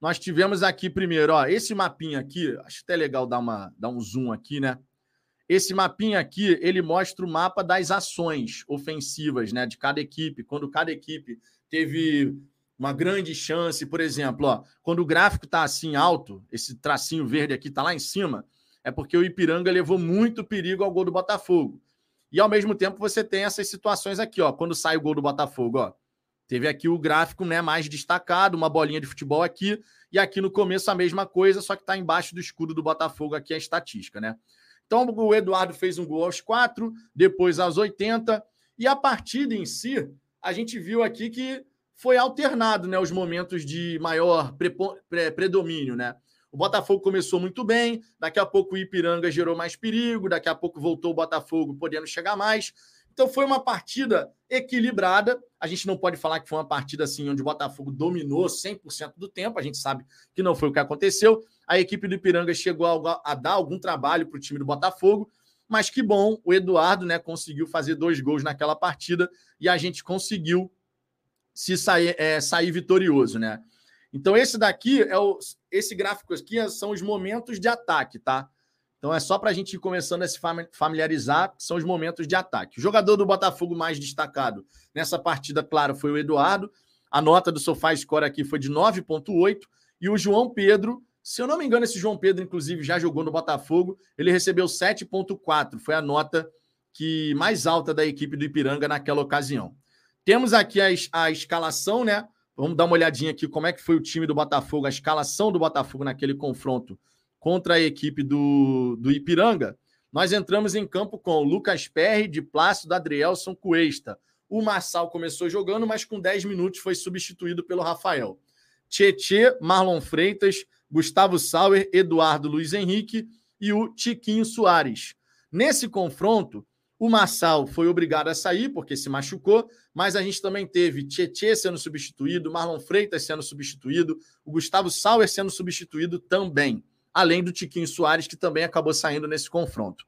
Nós tivemos aqui primeiro, ó, esse mapinha aqui, acho até legal dar, uma, dar um zoom aqui, né? Esse mapinha aqui, ele mostra o mapa das ações ofensivas, né, de cada equipe. Quando cada equipe teve uma grande chance, por exemplo, ó, quando o gráfico está assim alto, esse tracinho verde aqui está lá em cima, é porque o Ipiranga levou muito perigo ao gol do Botafogo. E ao mesmo tempo você tem essas situações aqui, ó, quando sai o gol do Botafogo, ó. Teve aqui o gráfico né, mais destacado, uma bolinha de futebol aqui, e aqui no começo a mesma coisa, só que está embaixo do escudo do Botafogo aqui a estatística, né? Então o Eduardo fez um gol aos 4, depois aos 80, e a partida em si, a gente viu aqui que foi alternado, né, os momentos de maior predomínio, né? O Botafogo começou muito bem, daqui a pouco o Ipiranga gerou mais perigo, daqui a pouco voltou o Botafogo podendo chegar mais. Então foi uma partida equilibrada. A gente não pode falar que foi uma partida assim onde o Botafogo dominou 100% do tempo, a gente sabe que não foi o que aconteceu. A equipe do Ipiranga chegou a, dar algum trabalho para o time do Botafogo, mas que bom, o Eduardo, né, conseguiu fazer dois gols naquela partida e a gente conseguiu se sair, é, sair vitorioso, né? Então, esse daqui é o. Esse gráfico aqui são os momentos de ataque, tá? Então é só para a gente ir começando a se familiarizar, são os momentos de ataque. O jogador do Botafogo mais destacado nessa partida, claro, foi o Eduardo. A nota do Sofá Score aqui foi de 9,8. E o João Pedro, se eu não me engano, esse João Pedro, inclusive, já jogou no Botafogo, ele recebeu 7,4. Foi a nota que mais alta da equipe do Ipiranga naquela ocasião. Temos aqui a, a escalação, né? Vamos dar uma olhadinha aqui como é que foi o time do Botafogo, a escalação do Botafogo naquele confronto contra a equipe do, do Ipiranga. Nós entramos em campo com Lucas Perry, de Plácido, Adrielson, Cuesta. O Marçal começou jogando, mas com 10 minutos foi substituído pelo Rafael. Tietê, Marlon Freitas, Gustavo Sauer, Eduardo Luiz Henrique e o Tiquinho Soares. Nesse confronto, o Marçal foi obrigado a sair porque se machucou, mas a gente também teve Tietê sendo substituído, Marlon Freitas sendo substituído, o Gustavo Sauer sendo substituído também, além do Tiquinho Soares, que também acabou saindo nesse confronto.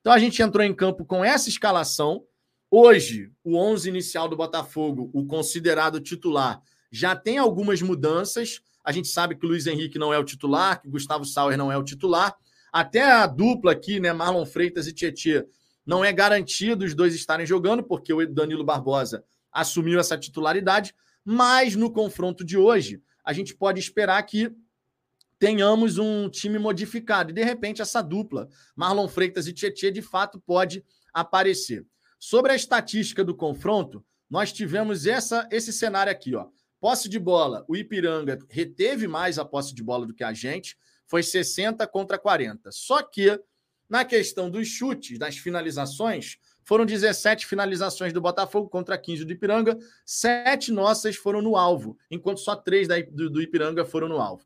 Então a gente entrou em campo com essa escalação. Hoje, o 11 inicial do Botafogo, o considerado titular, já tem algumas mudanças. A gente sabe que o Luiz Henrique não é o titular, que o Gustavo Sauer não é o titular. Até a dupla aqui, né, Marlon Freitas e Tietê, não é garantido os dois estarem jogando, porque o Danilo Barbosa assumiu essa titularidade, mas no confronto de hoje, a gente pode esperar que tenhamos um time modificado. E, de repente, essa dupla, Marlon Freitas e Tietchan, de fato pode aparecer. Sobre a estatística do confronto, nós tivemos essa, esse cenário aqui, ó. Posse de bola, o Ipiranga reteve mais a posse de bola do que a gente, foi 60 contra 40. Só que, na questão dos chutes, das finalizações, foram 17 finalizações do Botafogo contra 15 do Ipiranga, sete nossas foram no alvo, enquanto só três do, do Ipiranga foram no alvo.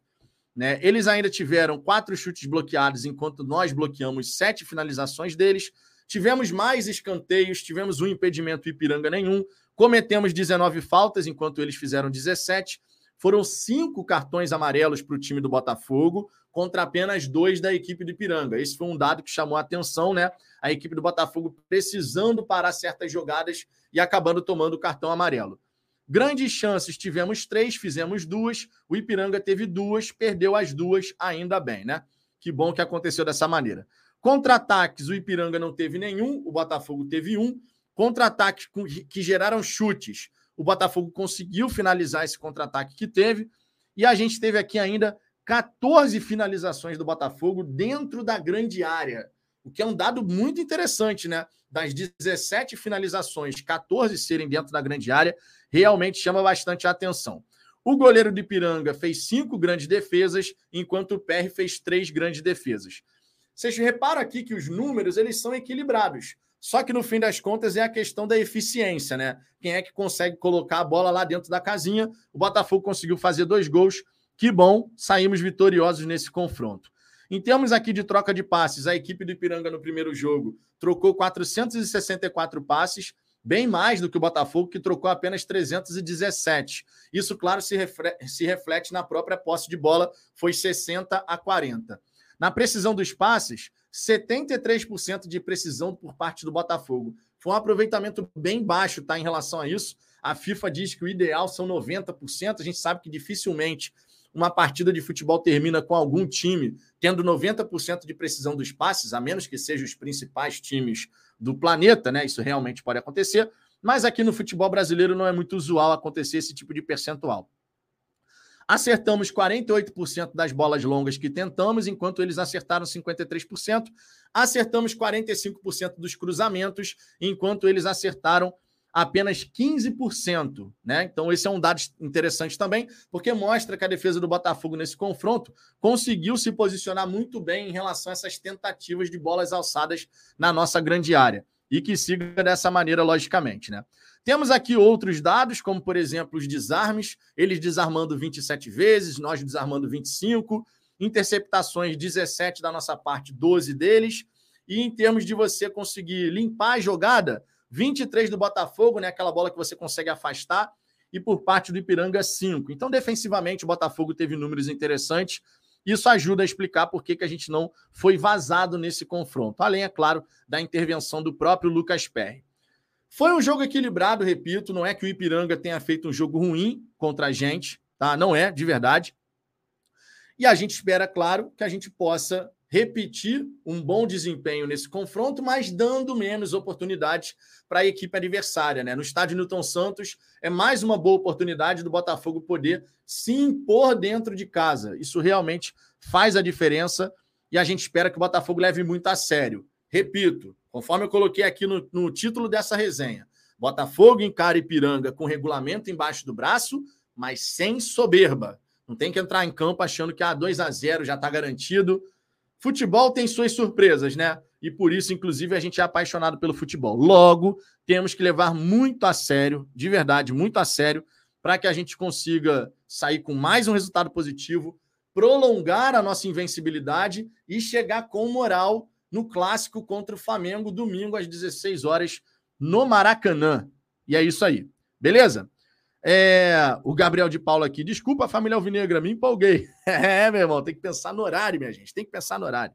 Né? Eles ainda tiveram quatro chutes bloqueados, enquanto nós bloqueamos sete finalizações deles. Tivemos mais escanteios, tivemos um impedimento Ipiranga nenhum, cometemos 19 faltas, enquanto eles fizeram 17. Foram cinco cartões amarelos para o time do Botafogo, contra apenas dois da equipe do Ipiranga. Esse foi um dado que chamou a atenção, né? A equipe do Botafogo precisando parar certas jogadas e acabando tomando o cartão amarelo. Grandes chances, tivemos três, fizemos duas. O Ipiranga teve duas, perdeu as duas, ainda bem, né? Que bom que aconteceu dessa maneira. Contra-ataques, o Ipiranga não teve nenhum, o Botafogo teve um. Contra-ataques que geraram chutes, o Botafogo conseguiu finalizar esse contra-ataque que teve. E a gente teve aqui ainda 14 finalizações do Botafogo dentro da grande área, o que é um dado muito interessante, né? Das 17 finalizações, 14 serem dentro da grande área realmente chama bastante a atenção. O goleiro de Piranga fez cinco grandes defesas, enquanto o PR fez três grandes defesas. Vocês reparam aqui que os números eles são equilibrados. Só que no fim das contas é a questão da eficiência, né? Quem é que consegue colocar a bola lá dentro da casinha? O Botafogo conseguiu fazer dois gols. Que bom, saímos vitoriosos nesse confronto. Em termos aqui de troca de passes, a equipe do Ipiranga no primeiro jogo trocou 464 passes, bem mais do que o Botafogo, que trocou apenas 317. Isso, claro, se, se reflete na própria posse de bola, foi 60 a 40. Na precisão dos passes, 73% de precisão por parte do Botafogo. Foi um aproveitamento bem baixo, tá? Em relação a isso. A FIFA diz que o ideal são 90%. A gente sabe que dificilmente uma partida de futebol termina com algum time tendo 90% de precisão dos passes, a menos que sejam os principais times do planeta, né? Isso realmente pode acontecer, mas aqui no futebol brasileiro não é muito usual acontecer esse tipo de percentual. Acertamos 48% das bolas longas que tentamos, enquanto eles acertaram 53%. Acertamos 45% dos cruzamentos, enquanto eles acertaram apenas 15%, né? Então esse é um dado interessante também, porque mostra que a defesa do Botafogo nesse confronto conseguiu se posicionar muito bem em relação a essas tentativas de bolas alçadas na nossa grande área e que siga dessa maneira logicamente, né? Temos aqui outros dados, como por exemplo os desarmes, eles desarmando 27 vezes, nós desarmando 25, interceptações 17 da nossa parte, 12 deles, e em termos de você conseguir limpar a jogada, 23 do Botafogo, né? Aquela bola que você consegue afastar. E por parte do Ipiranga, 5. Então, defensivamente, o Botafogo teve números interessantes. Isso ajuda a explicar por que, que a gente não foi vazado nesse confronto. Além, é claro, da intervenção do próprio Lucas Perry. Foi um jogo equilibrado, repito. Não é que o Ipiranga tenha feito um jogo ruim contra a gente, tá? Não é, de verdade. E a gente espera, claro, que a gente possa repetir um bom desempenho nesse confronto, mas dando menos oportunidades para a equipe adversária. Né? No estádio Newton Santos, é mais uma boa oportunidade do Botafogo poder se impor dentro de casa. Isso realmente faz a diferença e a gente espera que o Botafogo leve muito a sério. Repito, conforme eu coloquei aqui no, no título dessa resenha, Botafogo encara Ipiranga com regulamento embaixo do braço, mas sem soberba. Não tem que entrar em campo achando que a ah, 2 a 0 já está garantido Futebol tem suas surpresas, né? E por isso, inclusive, a gente é apaixonado pelo futebol. Logo, temos que levar muito a sério, de verdade, muito a sério, para que a gente consiga sair com mais um resultado positivo, prolongar a nossa invencibilidade e chegar com moral no clássico contra o Flamengo, domingo às 16 horas, no Maracanã. E é isso aí. Beleza? É, o Gabriel de Paula aqui. Desculpa, família Alvinegra, me empolguei. É, meu irmão, tem que pensar no horário, minha gente. Tem que pensar no horário.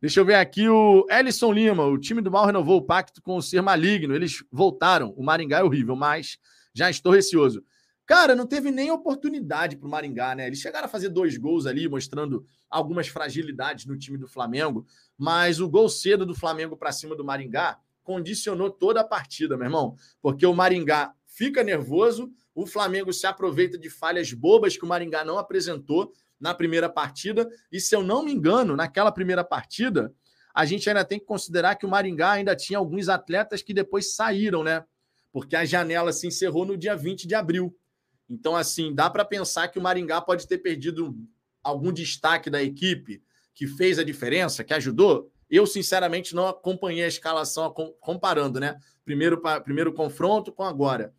Deixa eu ver aqui o Ellison Lima. O time do mal renovou o pacto com o Ser Maligno. Eles voltaram. O Maringá é horrível, mas já estou receoso. Cara, não teve nem oportunidade para o Maringá, né? Eles chegaram a fazer dois gols ali, mostrando algumas fragilidades no time do Flamengo, mas o gol cedo do Flamengo para cima do Maringá condicionou toda a partida, meu irmão, porque o Maringá fica nervoso, O Flamengo se aproveita de falhas bobas que o Maringá não apresentou na primeira partida. E se eu não me engano, naquela primeira partida, a gente ainda tem que considerar que o Maringá ainda tinha alguns atletas que depois saíram, né? Porque a janela se encerrou no dia 20 de abril. Então, assim, dá para pensar que o Maringá pode ter perdido algum destaque da equipe que fez a diferença, que ajudou. Eu, sinceramente, não acompanhei a escalação comparando, né? Primeiro, primeiro confronto com agora.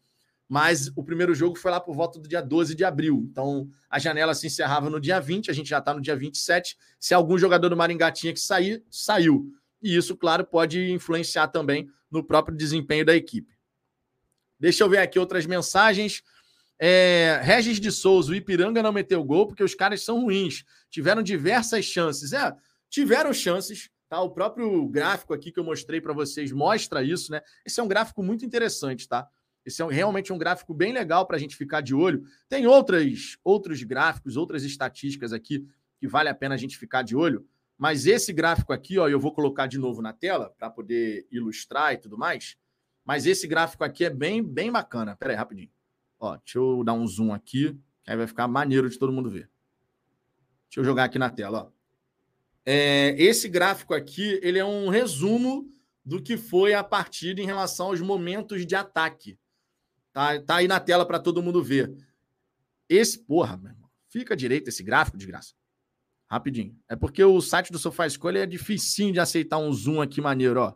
Mas o primeiro jogo foi lá por volta do dia 12 de abril. Então, a janela se encerrava no dia 20, a gente já está no dia 27. Se algum jogador do Maringá tinha que sair, saiu. E isso, claro, pode influenciar também no próprio desempenho da equipe. Deixa eu ver aqui outras mensagens. É, Regis de Souza, o Ipiranga não meteu gol porque os caras são ruins. Tiveram diversas chances. É, tiveram chances. Tá? O próprio gráfico aqui que eu mostrei para vocês mostra isso, né? Esse é um gráfico muito interessante, tá? Esse é realmente um gráfico bem legal para a gente ficar de olho. Tem outras, outros gráficos, outras estatísticas aqui que vale a pena a gente ficar de olho. Mas esse gráfico aqui, ó, eu vou colocar de novo na tela para poder ilustrar e tudo mais. Mas esse gráfico aqui é bem, bem bacana. Pera aí, rapidinho. Ó, deixa eu dar um zoom aqui, aí vai ficar maneiro de todo mundo ver. Deixa eu jogar aqui na tela. Ó. É, esse gráfico aqui ele é um resumo do que foi a partida em relação aos momentos de ataque. Tá, tá aí na tela para todo mundo ver. Esse, porra, meu irmão, fica direito esse gráfico, de graça. Rapidinho. É porque o site do Sofá Escolha é dificinho de aceitar um zoom aqui maneiro, ó.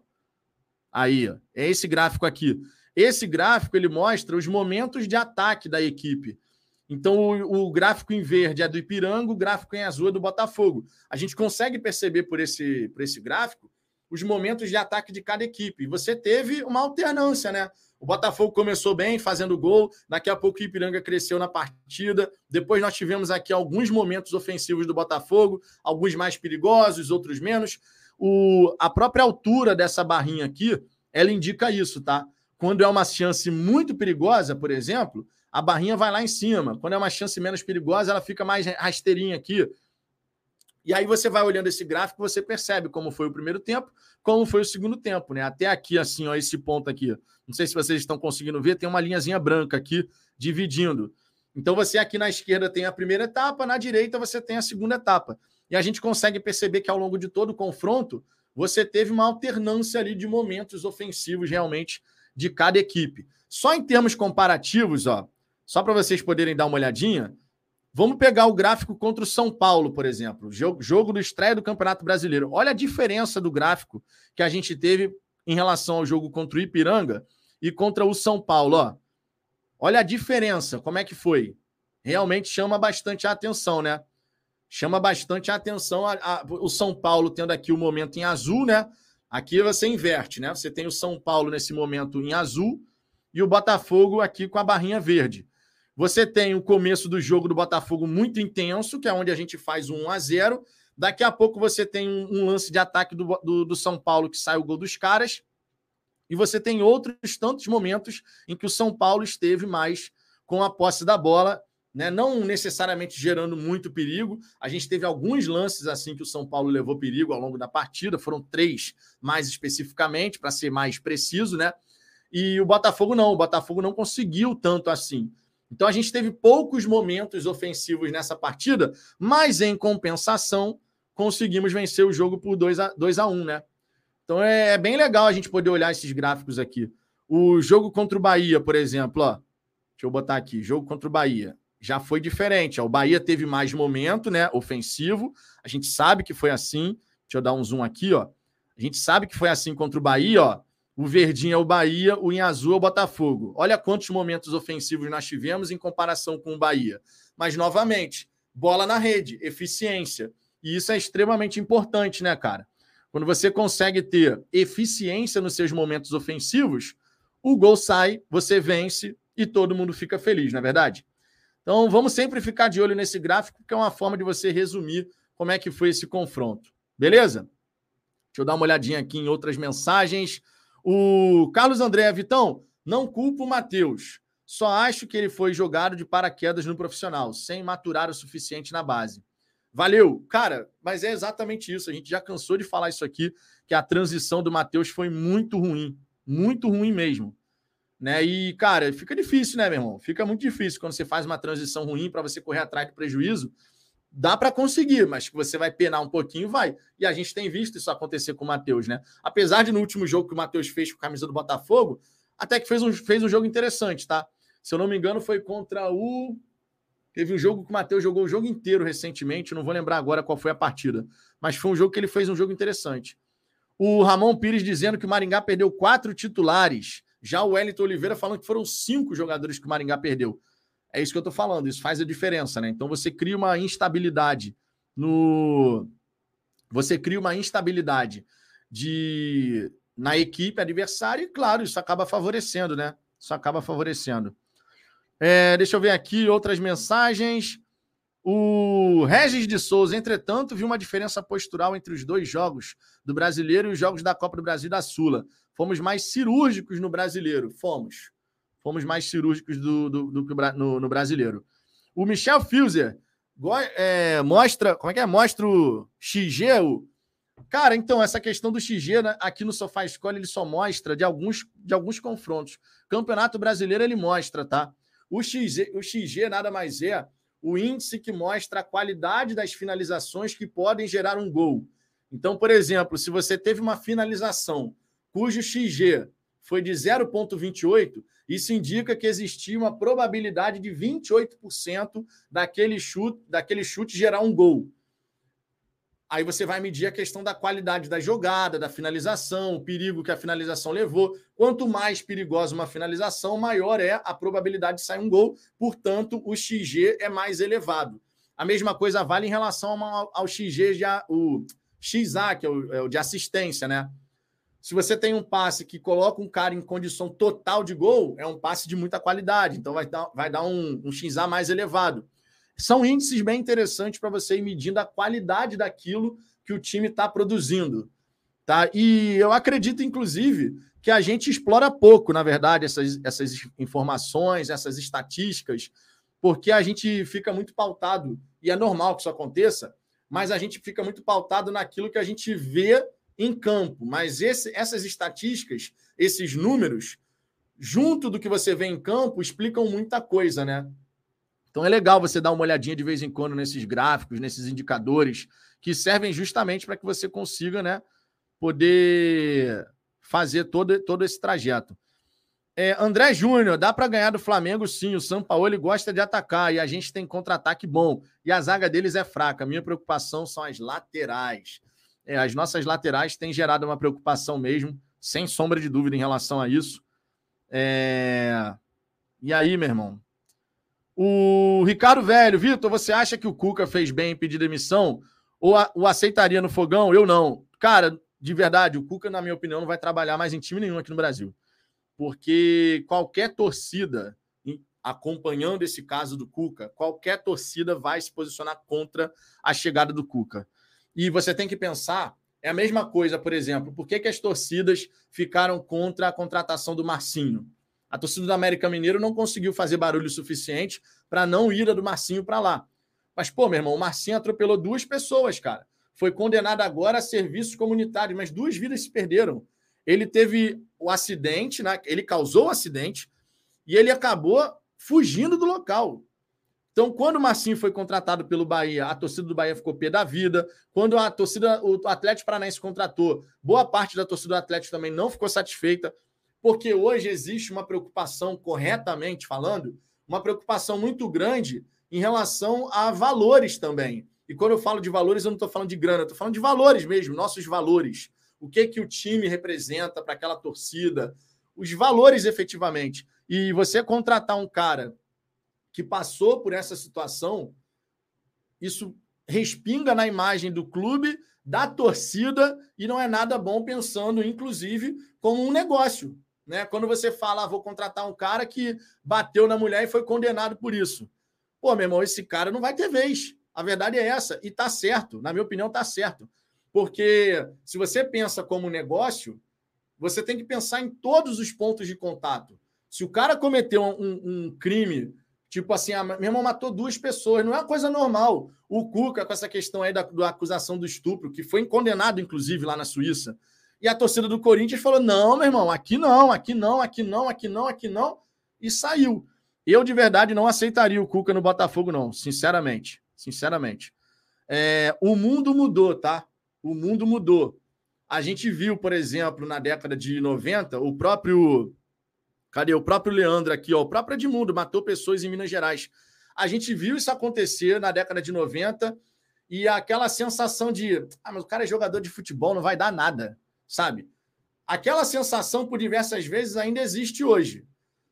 Aí, ó. É esse gráfico aqui. Esse gráfico ele mostra os momentos de ataque da equipe. Então, o, o, gráfico em verde é do Ipiranga, o gráfico em azul é do Botafogo. A gente consegue perceber por esse, por esse gráfico os momentos de ataque de cada equipe. E você teve uma alternância, né? O Botafogo começou bem, fazendo gol. Daqui a pouco o Ipiranga cresceu na partida. Depois nós tivemos aqui alguns momentos ofensivos do Botafogo, alguns mais perigosos, outros menos. O, a própria altura dessa barrinha aqui, ela indica isso, tá? Quando é uma chance muito perigosa, por exemplo, a barrinha vai lá em cima. Quando é uma chance menos perigosa, ela fica mais rasteirinha aqui. E aí você vai olhando esse gráfico, você percebe como foi o primeiro tempo, como foi o segundo tempo, né? Até aqui, assim, ó, esse ponto aqui. Não sei se vocês estão conseguindo ver, tem uma linhazinha branca aqui dividindo. Então você aqui na esquerda tem a primeira etapa, na direita você tem a segunda etapa. E a gente consegue perceber que ao longo de todo o confronto, você teve uma alternância ali de momentos ofensivos realmente de cada equipe. Só em termos comparativos, ó, só para vocês poderem dar uma olhadinha, vamos pegar o gráfico contra o São Paulo, por exemplo, jogo, jogo do estreia do Campeonato Brasileiro. Olha a diferença do gráfico que a gente teve em relação ao jogo contra o Ipiranga e contra o São Paulo, ó. Olha a diferença, como é que foi? Realmente chama bastante a atenção, né? Chama bastante a atenção a, a, o São Paulo tendo aqui o momento em azul, né? Aqui você inverte, né? Você tem o São Paulo nesse momento em azul e o Botafogo aqui com a barrinha verde. Você tem o começo do jogo do Botafogo muito intenso, que é onde a gente faz um 1 a 0 Daqui a pouco você tem um, um lance de ataque do, do, do, São Paulo que sai o gol dos caras. E você tem outros tantos momentos em que o São Paulo esteve mais com a posse da bola, né? não necessariamente gerando muito perigo. A gente teve alguns lances assim que o São Paulo levou perigo ao longo da partida, foram três mais especificamente, para ser mais preciso, né? E o Botafogo não, o Botafogo não conseguiu tanto assim. Então a gente teve poucos momentos ofensivos nessa partida, mas em compensação conseguimos vencer o jogo por 2 a 2 a 1, um, né? Então é, é, bem legal a gente poder olhar esses gráficos aqui. O jogo contra o Bahia, por exemplo, ó. Deixa eu botar aqui, jogo contra o Bahia. Já foi diferente. Ó. O Bahia teve mais momento, né? Ofensivo. A gente sabe que foi assim. Deixa eu dar um zoom aqui, ó. A gente sabe que foi assim contra o Bahia, ó. O verdinho é o Bahia, o em azul é o Botafogo. Olha quantos momentos ofensivos nós tivemos em comparação com o Bahia. Mas, novamente, bola na rede, eficiência. E isso é extremamente importante, né, cara? Quando você consegue ter eficiência nos seus momentos ofensivos, o gol sai, você vence e todo mundo fica feliz, não é verdade? Então, vamos sempre ficar de olho nesse gráfico, que é uma forma de você resumir como é que foi esse confronto. Beleza? Deixa eu dar uma olhadinha aqui em outras mensagens. O Carlos André Vitão, não culpa o Matheus. Só acho que ele foi jogado de paraquedas no profissional, sem maturar o suficiente na base. Valeu, cara, mas é exatamente isso. A gente já cansou de falar isso aqui, que a transição do Matheus foi muito ruim, muito ruim mesmo. Né? E, cara, fica difícil, né, meu irmão? Fica muito difícil quando você faz uma transição ruim para você correr atrás do prejuízo. Dá para conseguir, mas que você vai penar um pouquinho, vai. E a gente tem visto isso acontecer com o Matheus, né? Apesar de no último jogo que o Matheus fez com a camisa do Botafogo, até que fez um, fez um jogo interessante, tá? Se eu não me engano, foi contra o. Teve um jogo que o Matheus jogou o jogo inteiro recentemente, não vou lembrar agora qual foi a partida, mas foi um jogo que ele fez um jogo interessante. O Ramon Pires dizendo que o Maringá perdeu quatro titulares. Já o Wellington Oliveira falando que foram cinco jogadores que o Maringá perdeu. É isso que eu estou falando, isso faz a diferença, né? Então você cria uma instabilidade no. Você cria uma instabilidade de na equipe adversária e, claro, isso acaba favorecendo, né? Isso acaba favorecendo. É, deixa eu ver aqui outras mensagens. O Regis de Souza, entretanto, viu uma diferença postural entre os dois jogos do brasileiro e os jogos da Copa do Brasil da Sula. Fomos mais cirúrgicos no brasileiro. Fomos. Fomos mais cirúrgicos do, do, do, no, no, brasileiro. O Michel Filzer é, mostra. Como é que é? Mostra o XG. O... Cara, então, essa questão do XG né, aqui no Sofá Escola ele só mostra de alguns, de alguns confrontos. Campeonato Brasileiro ele mostra, tá? O XG, o XG nada mais é o índice que mostra a qualidade das finalizações que podem gerar um gol. Então, por exemplo, se você teve uma finalização cujo XG foi de 0,28, isso indica que existia uma probabilidade de 28% daquele chute, daquele chute gerar um gol. Aí você vai medir a questão da qualidade da jogada, da finalização, o perigo que a finalização levou. Quanto mais perigosa uma finalização, maior é a probabilidade de sair um gol. Portanto, o XG é mais elevado. A mesma coisa vale em relação ao, XG, de, o XA, que é o, é o de assistência, né? Se você tem um passe que coloca um cara em condição total de gol, é um passe de muita qualidade. Então vai dar, vai dar um, um XA mais elevado. São índices bem interessantes para você ir medindo a qualidade daquilo que o time está produzindo. Tá? E eu acredito, inclusive, que a gente explora pouco, na verdade, essas, essas informações, essas estatísticas, porque a gente fica muito pautado, e é normal que isso aconteça, mas a gente fica muito pautado naquilo que a gente vê em campo. Mas esse, essas estatísticas, esses números, junto do que você vê em campo, explicam muita coisa, né? Então é legal você dar uma olhadinha de vez em quando nesses gráficos, nesses indicadores, que servem justamente para que você consiga né, poder fazer todo, todo esse trajeto. É, André Júnior, dá para ganhar do Flamengo sim. O São Paulo gosta de atacar e a gente tem contra-ataque bom. E a zaga deles é fraca. Minha preocupação são as laterais. É, as nossas laterais têm gerado uma preocupação mesmo, sem sombra de dúvida em relação a isso. É... E aí, meu irmão? O Ricardo Velho, Vitor, você acha que o Cuca fez bem em pedir demissão? Ou a, o aceitaria no fogão? Eu não. Cara, de verdade, o Cuca, na minha opinião, não vai trabalhar mais em time nenhum aqui no Brasil. Porque qualquer torcida acompanhando esse caso do Cuca, qualquer torcida vai se posicionar contra a chegada do Cuca. E você tem que pensar, é a mesma coisa, por exemplo, por que, que as torcidas ficaram contra a contratação do Marcinho? A torcida do América Mineiro não conseguiu fazer barulho suficiente para não ir a do Marcinho para lá. Mas, pô, meu irmão, o Marcinho atropelou duas pessoas, cara. Foi condenado agora a serviços comunitários, mas duas vidas se perderam. Ele teve o acidente, né? ele causou o acidente e ele acabou fugindo do local. Então, quando o Marcinho foi contratado pelo Bahia, a torcida do Bahia ficou pé da vida. Quando a torcida, o Atlético Paranaense contratou, boa parte da torcida do Atlético também não ficou satisfeita porque hoje existe uma preocupação, corretamente falando, uma preocupação muito grande em relação a valores também. E quando eu falo de valores, eu não estou falando de grana, estou falando de valores mesmo, nossos valores. O que que o time representa para aquela torcida, os valores efetivamente. E você contratar um cara que passou por essa situação, isso respinga na imagem do clube, da torcida, e não é nada bom pensando, inclusive, como um negócio. Né? Quando você fala, ah, vou contratar um cara que bateu na mulher e foi condenado por isso. Pô, meu irmão, esse cara não vai ter vez. A verdade é essa. E tá certo. Na minha opinião, tá certo. Porque se você pensa como negócio, você tem que pensar em todos os pontos de contato. Se o cara cometeu um, um crime, tipo assim, a meu irmão matou duas pessoas, não é uma coisa normal. O Cuca, com essa questão aí da, da acusação do estupro, que foi condenado, inclusive, lá na Suíça. E a torcida do Corinthians falou: não, meu irmão, aqui não, aqui não, aqui não, aqui não, aqui não. E saiu. Eu, de verdade, não aceitaria o Cuca no Botafogo, não, sinceramente. Sinceramente. É, o mundo mudou, tá? O mundo mudou. A gente viu, por exemplo, na década de 90, o próprio. Cadê? O próprio Leandro aqui, ó. O próprio Edmundo matou pessoas em Minas Gerais. A gente viu isso acontecer na década de 90 e aquela sensação de. Ah, mas o cara é jogador de futebol, não vai dar nada, sabe? Aquela sensação, por diversas vezes, ainda existe hoje.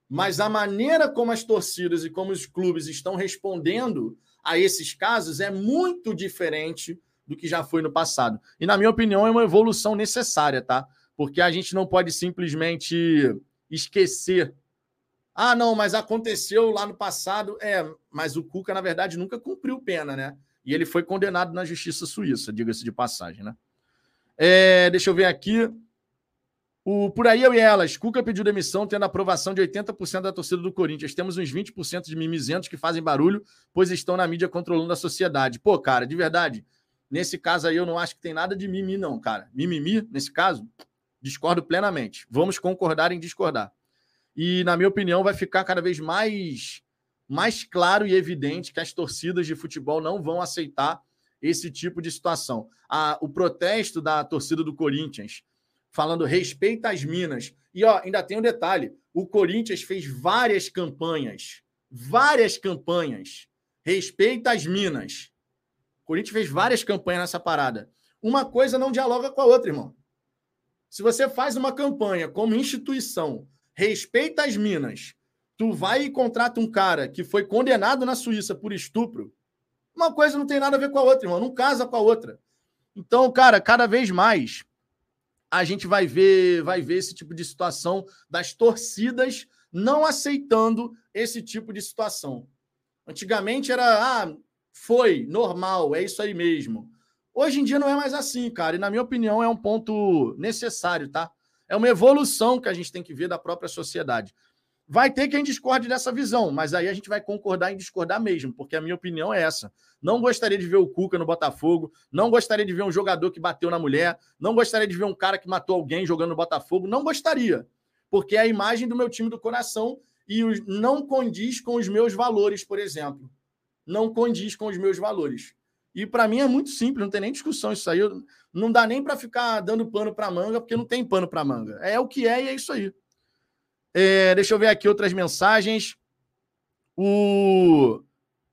Mas a maneira como as torcidas e como os clubes estão respondendo a esses casos é muito diferente do que já foi no passado. E, na minha opinião, é uma evolução necessária, tá? Porque a gente não pode simplesmente esquecer. Ah, não, mas aconteceu lá no passado. É, mas o Cuca, na verdade, nunca cumpriu pena, né? E ele foi condenado na justiça suíça, diga-se de passagem, né? É, deixa eu ver aqui. O, por aí eu e elas. Cuca pediu demissão, tendo aprovação de 80% da torcida do Corinthians. Temos uns 20% de mimizentos que fazem barulho, pois estão na mídia controlando a sociedade. Pô, cara, de verdade, nesse caso aí eu não acho que tem nada de mimimi, não, cara. Mimimi, nesse caso, discordo plenamente. Vamos concordar em discordar. E, na minha opinião, vai ficar cada vez mais, mais claro e evidente que as torcidas de futebol não vão aceitar esse tipo de situação. A, o protesto da torcida do Corinthians falando respeita as minas. E ó, ainda tem um detalhe: o Corinthians fez várias campanhas, várias campanhas. Respeita as minas. O Corinthians fez várias campanhas nessa parada. Uma coisa não dialoga com a outra, irmão. Se você faz uma campanha como instituição, respeita as minas, tu vai e contrata um cara que foi condenado na Suíça por estupro, uma coisa não tem nada a ver com a outra, irmão. Não casa com a outra. Então, cara, cada vez mais a gente vai ver, vai ver esse tipo de situação das torcidas não aceitando esse tipo de situação. Antigamente era, ah, foi, normal, é isso aí mesmo. Hoje em dia não é mais assim, cara, e na minha opinião é um ponto necessário, tá? É uma evolução que a gente tem que ver da própria sociedade. Vai ter quem discorde dessa visão, mas aí a gente vai concordar em discordar mesmo, porque a minha opinião é essa. Não gostaria de ver o Cuca no Botafogo, não gostaria de ver um jogador que bateu na mulher, não gostaria de ver um cara que matou alguém jogando no Botafogo, não gostaria, porque é a imagem do meu time do coração e não condiz com os meus valores, por exemplo. Não condiz com os meus valores. E para mim é muito simples, não tem nem discussão isso aí. Não dá nem para ficar dando pano para manga, porque não tem pano para manga. É o que é e é isso aí. É, deixa eu ver aqui outras mensagens. O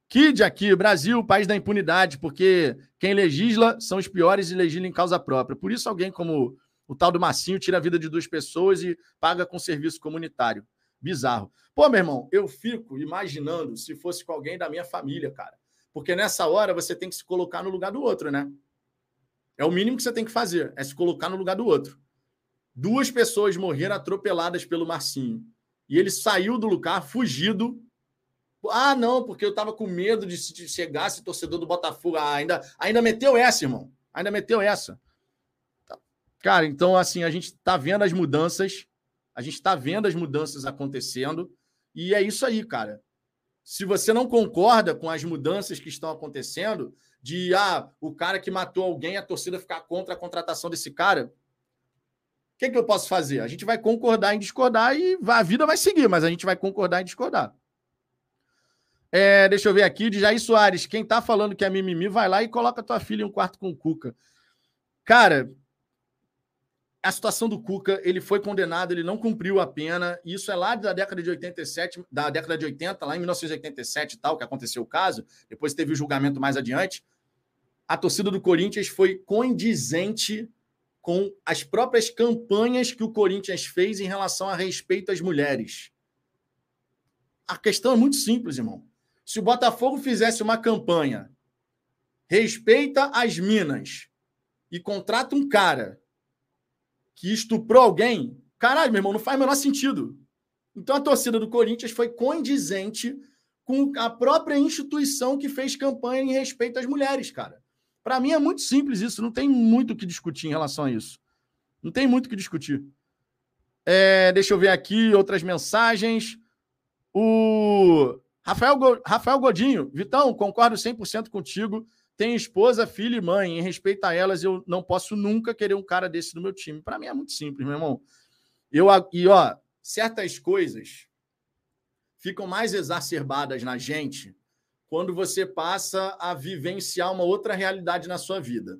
Kid aqui, Brasil, país da impunidade, porque quem legisla são os piores e legislam em causa própria. Por isso, alguém como o tal do Massinho tira a vida de duas pessoas e paga com serviço comunitário. Bizarro. Pô, meu irmão, eu fico imaginando se fosse com alguém da minha família, cara. Porque nessa hora você tem que se colocar no lugar do outro, né? É o mínimo que você tem que fazer, é se colocar no lugar do outro. Duas pessoas morreram atropeladas pelo Marcinho. E ele saiu do lugar fugido. Ah, não, porque eu tava com medo de se chegasse torcedor do Botafogo. Ah, ainda, ainda meteu essa, irmão. Ainda meteu essa. Tá. Cara, então, assim, a gente tá vendo as mudanças. A gente tá vendo as mudanças acontecendo. E é isso aí, cara. Se você não concorda com as mudanças que estão acontecendo, de ah, o cara que matou alguém, a torcida ficar contra a contratação desse cara, que, que eu posso fazer? A gente vai concordar em discordar e a vida vai seguir, mas a gente vai concordar em discordar. É, deixa eu ver aqui, de Jair Soares. Quem tá falando que é mimimi, vai lá e coloca tua filha em um quarto com o Cuca. Cara, a situação do Cuca, ele foi condenado, ele não cumpriu a pena. Isso é lá da década de 87, da década de 80, lá em 1987 e tal, que aconteceu o caso. Depois teve o julgamento mais adiante. A torcida do Corinthians foi condizente com as próprias campanhas que o Corinthians fez em relação a respeito às mulheres. A questão é muito simples, irmão. Se o Botafogo fizesse uma campanha respeita as minas e contrata um cara que estuprou alguém, caralho, meu irmão, não faz o menor sentido. Então a torcida do Corinthians foi condizente com a própria instituição que fez campanha em respeito às mulheres, cara. Para mim é muito simples isso, não tem muito o que discutir em relação a isso. Não tem muito o que discutir. É, deixa eu ver aqui outras mensagens. O Rafael, Go... Rafael Godinho, Vitão, concordo 100% contigo. Tenho esposa, filho e mãe. Em respeito a elas, eu não posso nunca querer um cara desse no meu time. Para mim é muito simples, meu irmão. Eu, e, ó, certas coisas ficam mais exacerbadas na gente quando você passa a vivenciar uma outra realidade na sua vida.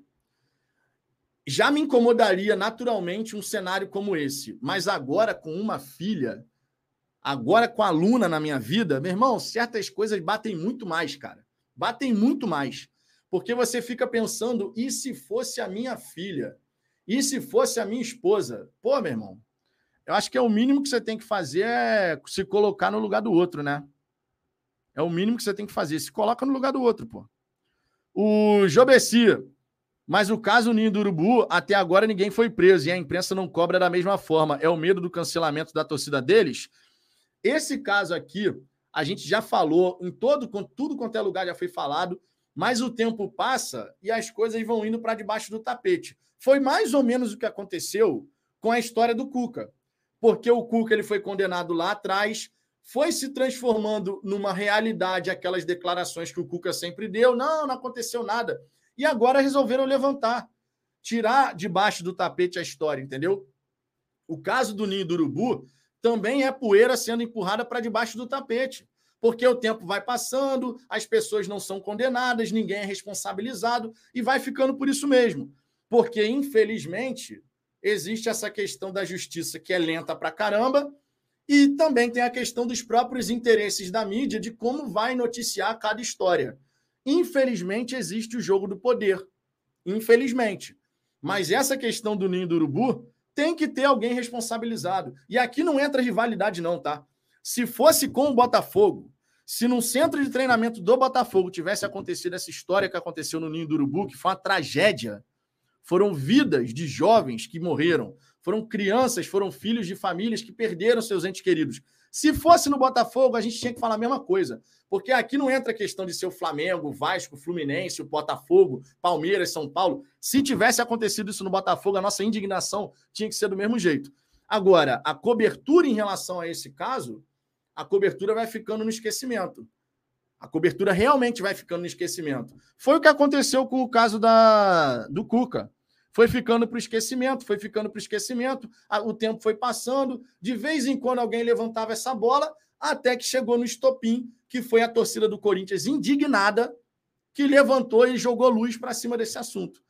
Já me incomodaria naturalmente um cenário como esse, mas agora com uma filha, agora com a Luna na minha vida, meu irmão, certas coisas batem muito mais, cara. Batem muito mais. Porque você fica pensando, e se fosse a minha filha? E se fosse a minha esposa? Pô, meu irmão, eu acho que é o mínimo que você tem que fazer é se colocar no lugar do outro, né? É o mínimo que você tem que fazer. Se coloca no lugar do outro, pô. O Jobeci. Mas o caso Ninho do Urubu, até agora ninguém foi preso e a imprensa não cobra da mesma forma. É o medo do cancelamento da torcida deles? Esse caso aqui, a gente já falou em todo, tudo quanto é lugar já foi falado, mas o tempo passa e as coisas vão indo para debaixo do tapete. Foi mais ou menos o que aconteceu com a história do Cuca. Porque o Cuca ele foi condenado lá atrás, foi se transformando numa realidade aquelas declarações que o Cuca sempre deu. Não, não aconteceu nada. E agora resolveram levantar, tirar debaixo do tapete a história, entendeu? O caso do Ninho do Urubu também é poeira sendo empurrada para debaixo do tapete. Porque o tempo vai passando, as pessoas não são condenadas, ninguém é responsabilizado e vai ficando por isso mesmo. Porque, infelizmente, existe essa questão da justiça que é lenta para caramba e também tem a questão dos próprios interesses da mídia de como vai noticiar cada história. Infelizmente, existe o jogo do poder. Infelizmente. Mas essa questão do ninho do urubu tem que ter alguém responsabilizado. E aqui não entra rivalidade, não, tá? Se fosse com o Botafogo, se no centro de treinamento do Botafogo tivesse acontecido essa história que aconteceu no Ninho do Urubu, que foi uma tragédia, foram vidas de jovens que morreram, foram crianças, foram filhos de famílias que perderam seus entes queridos. Se fosse no Botafogo, a gente tinha que falar a mesma coisa. Porque aqui não entra a questão de ser o Flamengo, Vasco, Fluminense, o Botafogo, Palmeiras, São Paulo. Se tivesse acontecido isso no Botafogo, a nossa indignação tinha que ser do mesmo jeito. Agora, a cobertura em relação a esse caso, a cobertura vai ficando no esquecimento. A cobertura realmente vai ficando no esquecimento. Foi o que aconteceu com o caso da, do Cuca foi ficando para o esquecimento, foi ficando para o esquecimento, o tempo foi passando, de vez em quando alguém levantava essa bola, até que chegou no estopim, que foi a torcida do Corinthians indignada, que levantou e jogou luz para cima desse assunto.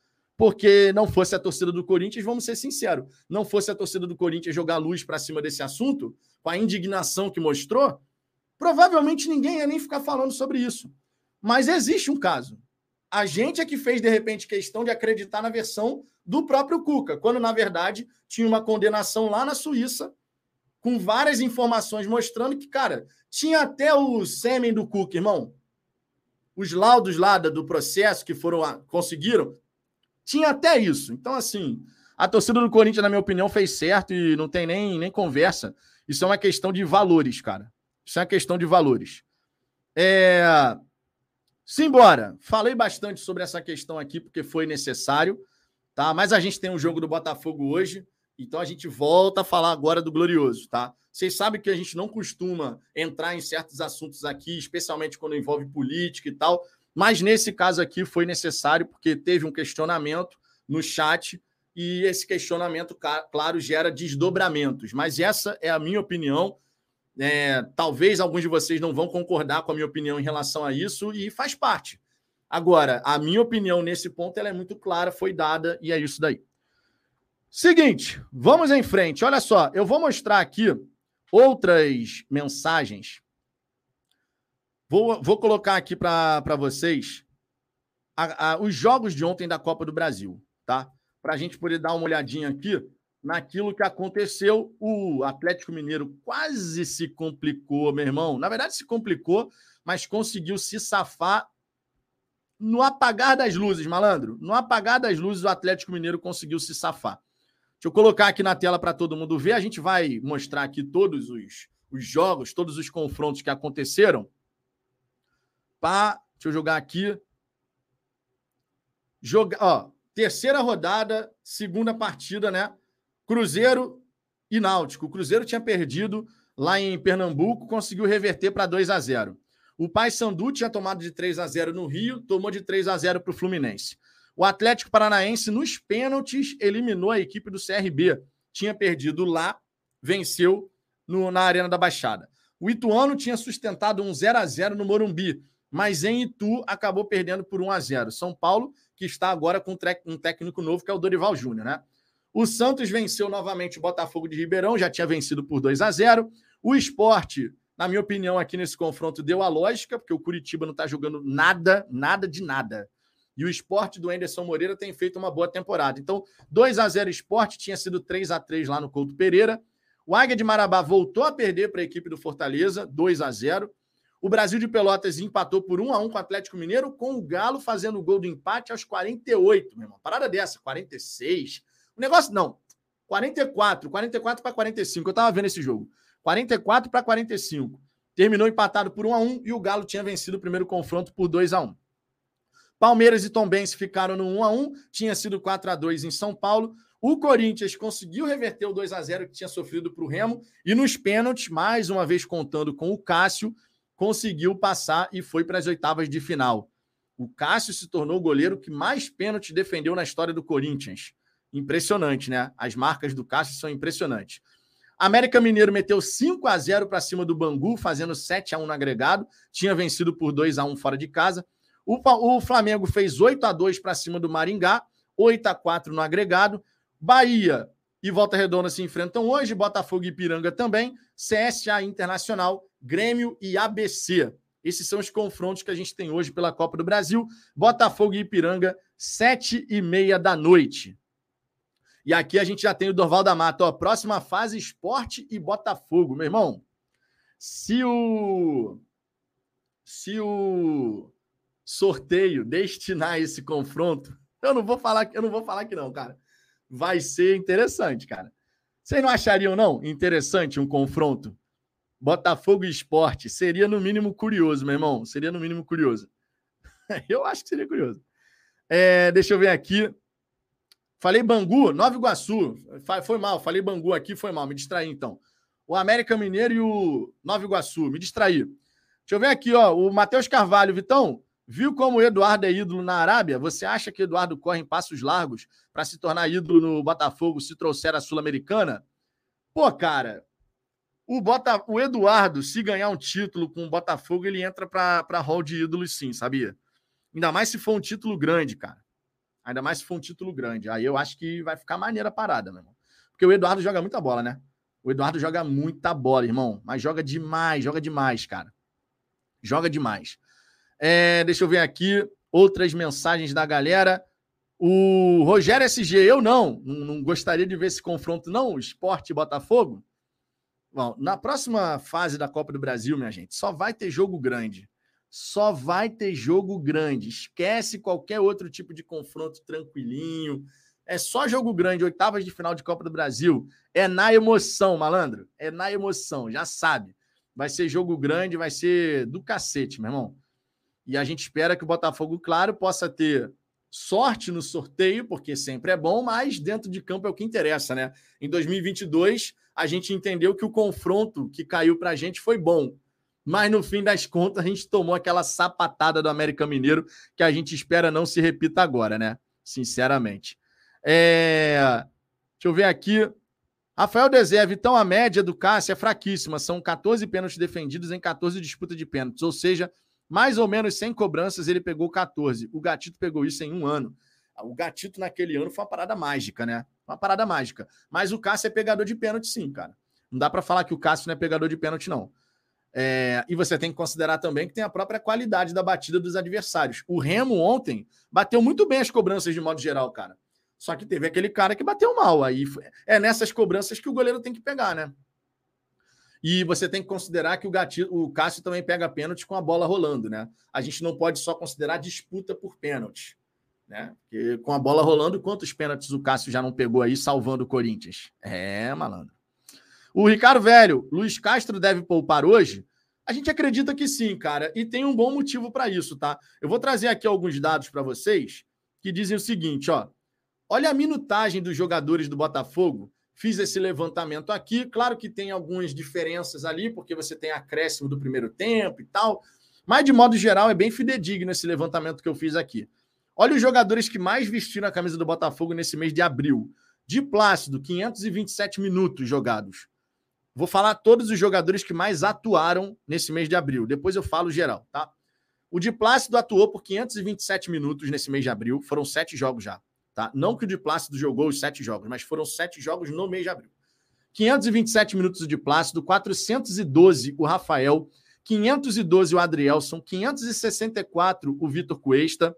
Porque não fosse a torcida do Corinthians, vamos ser sinceros, não fosse a torcida do Corinthians jogar luz para cima desse assunto, com a indignação que mostrou, provavelmente ninguém ia nem ficar falando sobre isso. Mas existe um caso. A gente é que fez, de repente, questão de acreditar na versão do próprio Cuca, quando, na verdade, tinha uma condenação lá na Suíça, com várias informações mostrando que, cara, tinha até o sêmen do Cuca, irmão. Os laudos lá do processo que foram conseguiram, tinha até isso. Então, assim, a torcida do Corinthians, na minha opinião, fez certo e não tem nem, nem conversa. Isso é uma questão de valores, cara. Isso é uma questão de valores. É... Simbora. Falei bastante sobre essa questão aqui porque foi necessário, tá? Mas a gente tem um jogo do Botafogo hoje, então a gente volta a falar agora do Glorioso, tá? Vocês sabem que a gente não costuma entrar em certos assuntos aqui, especialmente quando envolve política e tal, mas nesse caso aqui foi necessário porque teve um questionamento no chat e esse questionamento, claro, gera desdobramentos. Mas essa é a minha opinião. É, talvez alguns de vocês não vão concordar com a minha opinião em relação a isso, e faz parte. Agora, a minha opinião nesse ponto ela é muito clara, foi dada, e é isso daí. Seguinte, vamos em frente. Olha só, eu vou mostrar aqui outras mensagens. Vou, vou colocar aqui para vocês a, a, os jogos de ontem da Copa do Brasil, tá? Para a gente poder dar uma olhadinha aqui naquilo que aconteceu. O Atlético Mineiro quase se complicou, meu irmão. Na verdade, se complicou, mas conseguiu se safar no apagar das luzes, malandro. No apagar das luzes, o Atlético Mineiro conseguiu se safar. Deixa eu colocar aqui na tela para todo mundo ver. A gente vai mostrar aqui todos os, os jogos, todos os confrontos que aconteceram. Pá, deixa eu jogar aqui. Joga, ó, terceira rodada, segunda partida, né? Cruzeiro e Náutico. O Cruzeiro tinha perdido lá em Pernambuco, conseguiu reverter para 2 a 0. O Paysandu tinha tomado de 3 a 0 no Rio, tomou de 3 a 0 para o Fluminense. O Atlético Paranaense, nos pênaltis, eliminou a equipe do CRB. Tinha perdido lá, venceu no, na Arena da Baixada. O Ituano tinha sustentado um 0 a 0 no Morumbi, mas em Itu acabou perdendo por 1 a 0 São Paulo, que está agora com um técnico novo, que é o Dorival Júnior, né? O Santos venceu novamente o Botafogo de Ribeirão, já tinha vencido por 2 a 0 O esporte na minha opinião, aqui nesse confronto deu a lógica, porque o Curitiba não está jogando nada, nada de nada. E o esporte do Anderson Moreira tem feito uma boa temporada. Então, 2 a 0 esporte, tinha sido 3 a 3 lá no Couto Pereira. O Águia de Marabá voltou a perder para a equipe do Fortaleza, 2 a 0 O Brasil de Pelotas empatou por 1 a 1 com o Atlético Mineiro, com o Galo fazendo o gol do empate aos 48, meu irmão. Parada dessa, 46. O negócio, não. 44, 44 para 45. Eu estava vendo esse jogo. 44 para 45. Terminou empatado por 1 a 1 e o Galo tinha vencido o primeiro confronto por 2 a 1. Palmeiras e Tombense ficaram no 1 a 1, tinha sido 4 a 2 em São Paulo. O Corinthians conseguiu reverter o 2 a 0 que tinha sofrido para o Remo e nos pênaltis, mais uma vez contando com o Cássio, conseguiu passar e foi para as oitavas de final. O Cássio se tornou o goleiro que mais pênaltis defendeu na história do Corinthians. Impressionante, né? As marcas do Cássio são impressionantes. América Mineiro meteu 5 a 0 para cima do Bangu, fazendo 7 a 1 no agregado. Tinha vencido por 2 a 1 fora de casa. O, o Flamengo fez 8 a 2 para cima do Maringá, 8 a 4 no agregado. Bahia e Volta Redonda se enfrentam hoje, Botafogo e Ipiranga também, CSA Internacional, Grêmio e ABC. Esses são os confrontos que a gente tem hoje pela Copa do Brasil. Botafogo e Ipiranga, sete e meia da noite. E aqui a gente já tem o Dorval da Mata. Ó, próxima fase, esporte e Botafogo. Meu irmão, se o. Se o sorteio destinar esse confronto, eu não vou falar, eu não vou falar que não, cara. Vai ser interessante, cara. Vocês não achariam, não, interessante um confronto? Botafogo esporte. Seria, no mínimo, curioso, meu irmão. Seria, no mínimo, curioso. eu acho que seria curioso. É, deixa eu ver aqui. Falei Bangu, Nova Iguaçu. Foi mal, falei Bangu aqui, foi mal, me distraí então. O América Mineiro e o Nova Iguaçu, me distraí. Deixa eu ver aqui, ó, o Matheus Carvalho, Vitão, viu como o Eduardo é ídolo na Arábia? Você acha que Eduardo corre em passos largos para se tornar ídolo no Botafogo se trouxer a Sul-Americana? Pô, cara, o, Bota... o Eduardo, se ganhar um título com o Botafogo, ele entra para hall de ídolos sim, sabia? Ainda mais se for um título grande, cara. Ainda mais se for um título grande. Aí eu acho que vai ficar maneira a parada, meu irmão. Porque o Eduardo joga muita bola, né? O Eduardo joga muita bola, irmão. Mas joga demais, joga demais, cara. Joga demais. É, deixa eu ver aqui outras mensagens da galera. O Rogério SG, eu não, não, não gostaria de ver esse confronto, não. Esporte Botafogo. Bom, na próxima fase da Copa do Brasil, minha gente, só vai ter jogo grande só vai ter jogo grande. Esquece qualquer outro tipo de confronto tranquilinho. É só jogo grande, oitavas de final de Copa do Brasil. É na emoção, malandro. É na emoção, já sabe. Vai ser jogo grande, vai ser do cacete, meu irmão. E a gente espera que o Botafogo, claro, possa ter sorte no sorteio, porque sempre é bom, mas dentro de campo é o que interessa, né? Em 2022, a gente entendeu que o confronto que caiu para a gente foi bom mas no fim das contas a gente tomou aquela sapatada do América Mineiro que a gente espera não se repita agora, né? Sinceramente. É... Deixa eu ver aqui. Rafael Deserve, então a média do Cássio é fraquíssima. São 14 pênaltis defendidos em 14 disputas de pênaltis. Ou seja, mais ou menos 100 cobranças ele pegou 14. O Gatito pegou isso em um ano. O Gatito naquele ano foi uma parada mágica, né? Uma parada mágica. Mas o Cássio é pegador de pênalti, sim, cara. Não dá para falar que o Cássio não é pegador de pênalti, não. É, e você tem que considerar também que tem a própria qualidade da batida dos adversários. O Remo ontem bateu muito bem as cobranças de modo geral, cara. Só que teve aquele cara que bateu mal. Aí é nessas cobranças que o goleiro tem que pegar, né? E você tem que considerar que o, gatilho, o Cássio também pega pênalti com a bola rolando, né? A gente não pode só considerar disputa por pênalti, né? Porque com a bola rolando, quantos pênaltis o Cássio já não pegou aí salvando o Corinthians? É, malandro. O Ricardo Velho, Luiz Castro deve poupar hoje? A gente acredita que sim, cara, e tem um bom motivo para isso, tá? Eu vou trazer aqui alguns dados para vocês que dizem o seguinte, ó. Olha a minutagem dos jogadores do Botafogo. Fiz esse levantamento aqui. Claro que tem algumas diferenças ali, porque você tem acréscimo do primeiro tempo e tal. Mas, de modo geral, é bem fidedigno esse levantamento que eu fiz aqui. Olha os jogadores que mais vestiram a camisa do Botafogo nesse mês de abril. De Plácido, 527 minutos jogados. Vou falar todos os jogadores que mais atuaram nesse mês de abril. Depois eu falo geral, tá? O de Plácido atuou por 527 minutos nesse mês de abril. Foram sete jogos já, tá? Não que o de Plácido jogou os sete jogos, mas foram sete jogos no mês de abril. 527 minutos de Plácido, 412 o Rafael, 512 o Adrielson, 564 o Vitor Cuesta,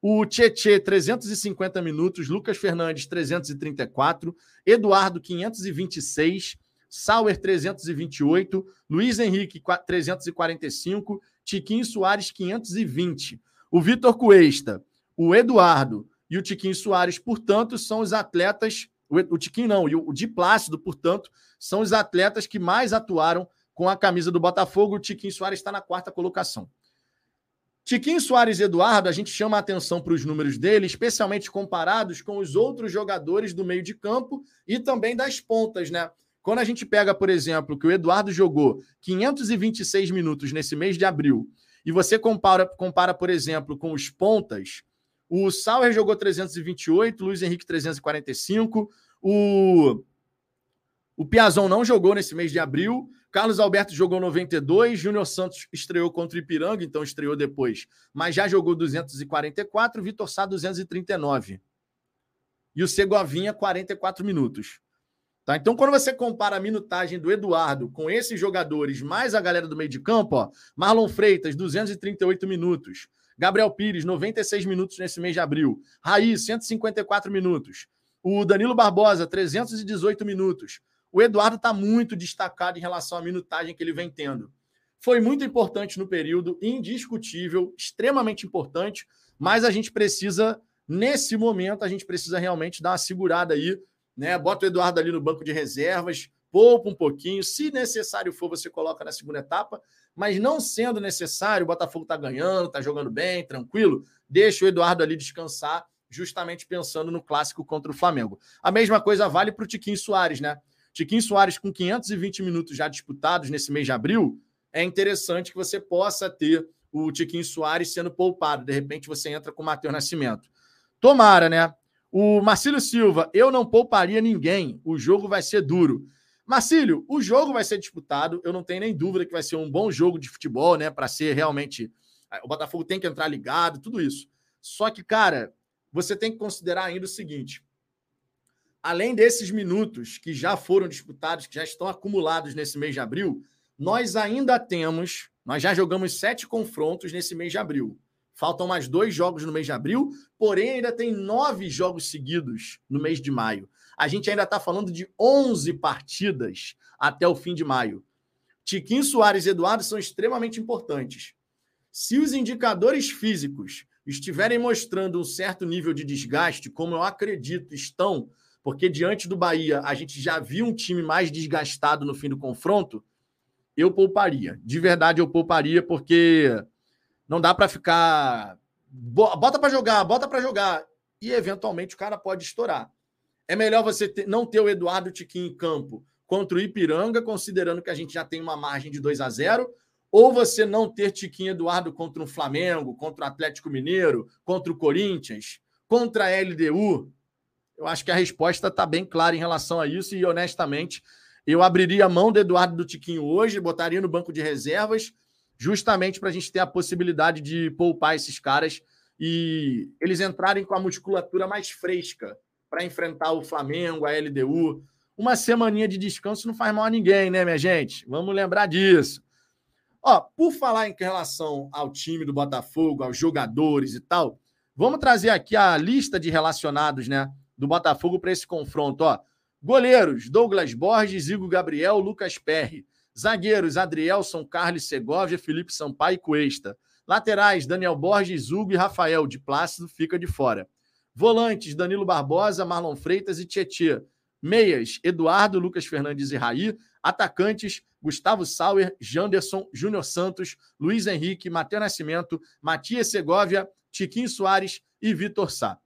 o Tietê 350 minutos, Lucas Fernandes 334, Eduardo 526, Sauer 328, Luiz Henrique 345, Tiquinho Soares 520. O Vitor Cuesta, o Eduardo e o Tiquinho Soares, portanto, são os atletas, o Tiquinho não, e o Di Plácido, portanto, são os atletas que mais atuaram com a camisa do Botafogo. O Tiquinho Soares está na quarta colocação. Tiquinho Soares e Eduardo, a gente chama a atenção para os números dele, especialmente comparados com os outros jogadores do meio de campo e também das pontas, né? Quando a gente pega, por exemplo, que o Eduardo jogou 526 minutos nesse mês de abril, e você compara, compara por exemplo, com os pontas, o Sauer jogou 328, Luiz Henrique 345, o, o Piazon não jogou nesse mês de abril, Carlos Alberto jogou 92, Júnior Santos estreou contra o Ipiranga, então estreou depois, mas já jogou 244, Vitor Sá 239. E o Segovinha 44 minutos. Tá? Então, quando você compara a minutagem do Eduardo com esses jogadores, mais a galera do meio de campo, ó, Marlon Freitas, 238 minutos. Gabriel Pires, 96 minutos nesse mês de abril. Raí, 154 minutos. O Danilo Barbosa, 318 minutos. O Eduardo está muito destacado em relação à minutagem que ele vem tendo. Foi muito importante no período, indiscutível, extremamente importante, mas a gente precisa, nesse momento, a gente precisa realmente dar uma segurada aí né? Bota o Eduardo ali no banco de reservas, poupa um pouquinho. Se necessário for, você coloca na segunda etapa. Mas não sendo necessário, o Botafogo está ganhando, está jogando bem, tranquilo. Deixa o Eduardo ali descansar, justamente pensando no clássico contra o Flamengo. A mesma coisa vale para o Tiquinho Soares, né? Tiquinho Soares, com 520 minutos já disputados nesse mês de abril, é interessante que você possa ter o Tiquinho Soares sendo poupado. De repente você entra com o Matheus Nascimento. Tomara, né? O Marcílio Silva, eu não pouparia ninguém. O jogo vai ser duro. Marcílio, o jogo vai ser disputado. Eu não tenho nem dúvida que vai ser um bom jogo de futebol, né? Para ser realmente. O Botafogo tem que entrar ligado, tudo isso. Só que, cara, você tem que considerar ainda o seguinte: além desses minutos que já foram disputados, que já estão acumulados nesse mês de abril, nós ainda temos. Nós já jogamos sete confrontos nesse mês de abril. Faltam mais dois jogos no mês de abril, porém ainda tem nove jogos seguidos no mês de maio. A gente ainda está falando de 11 partidas até o fim de maio. Tiquinho Soares e Eduardo são extremamente importantes. Se os indicadores físicos estiverem mostrando um certo nível de desgaste, como eu acredito estão, porque diante do Bahia a gente já viu um time mais desgastado no fim do confronto, eu pouparia. De verdade, eu pouparia, porque não dá para ficar. Bota para jogar, bota para jogar. E eventualmente o cara pode estourar. É melhor você ter, não ter o Eduardo Tiquinho em campo contra o Ipiranga, considerando que a gente já tem uma margem de 2 a 0 ou você não ter Tiquinho Eduardo contra o Flamengo, contra o Atlético Mineiro, contra o Corinthians, contra a LDU? Eu acho que a resposta está bem clara em relação a isso e, honestamente, eu abriria a mão do Eduardo do Tiquinho hoje, botaria no banco de reservas justamente para a gente ter a possibilidade de poupar esses caras e eles entrarem com a musculatura mais fresca para enfrentar o Flamengo, a LDU. Uma semaninha de descanso não faz mal a ninguém, né, minha gente? Vamos lembrar disso. Ó, por falar em relação ao time do Botafogo, aos jogadores e tal, vamos trazer aqui a lista de relacionados, né, do Botafogo para esse confronto, ó. Goleiros: Douglas Borges, Igor Gabriel, Lucas Perry. Zagueiros: Adrielson, Carlos Segovia, Felipe Sampaio e Cuesta. Laterais: Daniel Borges, Hugo e Rafael. De Plácido fica de fora. Volantes: Danilo Barbosa, Marlon Freitas e Tietê. Meias: Eduardo, Lucas Fernandes e Raí. Atacantes: Gustavo Sauer, Janderson, Júnior Santos, Luiz Henrique, Matheus Nascimento, Matias Segovia, Tiquinho Soares e Vitor Sá.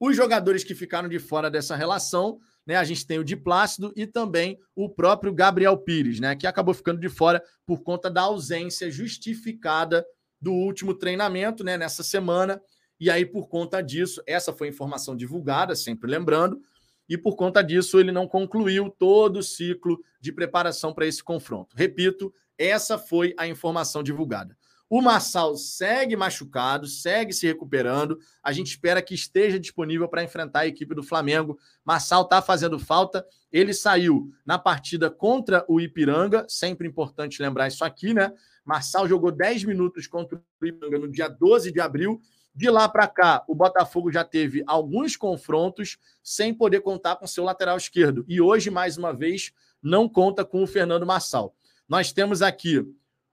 Os jogadores que ficaram de fora dessa relação né? A gente tem o Di Plácido e também o próprio Gabriel Pires, né? Que acabou ficando de fora por conta da ausência justificada do último treinamento, né? Nessa semana. E aí, por conta disso, essa foi informação divulgada, sempre lembrando, e por conta disso ele não concluiu todo o ciclo de preparação para esse confronto. Repito, essa foi a informação divulgada. O Marçal segue machucado, segue se recuperando. A gente espera que esteja disponível para enfrentar a equipe do Flamengo. Marçal está fazendo falta. Ele saiu na partida contra o Ipiranga, sempre importante lembrar isso aqui, né? Marçal jogou 10 minutos contra o Ipiranga no dia 12 de abril. De lá para cá, o Botafogo já teve alguns confrontos sem poder contar com seu lateral esquerdo. E hoje, mais uma vez, não conta com o Fernando Marçal. Nós temos aqui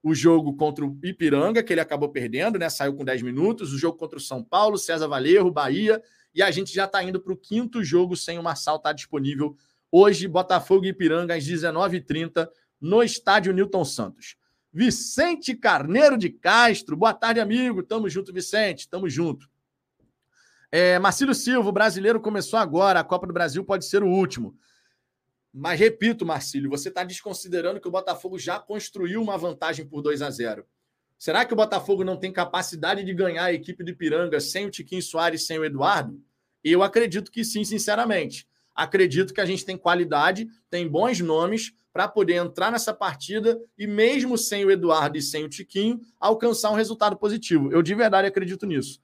o jogo contra o Ipiranga, que ele acabou perdendo, né? Saiu com 10 minutos. O jogo contra o São Paulo, César Valerro, Bahia. E a gente já está indo para o quinto jogo sem o Marçal estar tá disponível. Hoje, Botafogo e Ipiranga, às 19h30, no estádio Newton Santos. Vicente Carneiro de Castro. Boa tarde, amigo. Tamo junto, Vicente. Tamo junto. É, Marcílio Silva, o brasileiro começou agora. A Copa do Brasil pode ser o último. Mas repito, Marcílio, você está desconsiderando que o Botafogo já construiu uma vantagem por 2 a 0. Será que o Botafogo não tem capacidade de ganhar a equipe do Ipiranga sem o Tiquinho Soares, sem o Eduardo? Eu acredito que sim, sinceramente. Acredito que a gente tem qualidade, tem bons nomes para poder entrar nessa partida e, mesmo sem o Eduardo e sem o Tiquinho, alcançar um resultado positivo. Eu de verdade acredito nisso.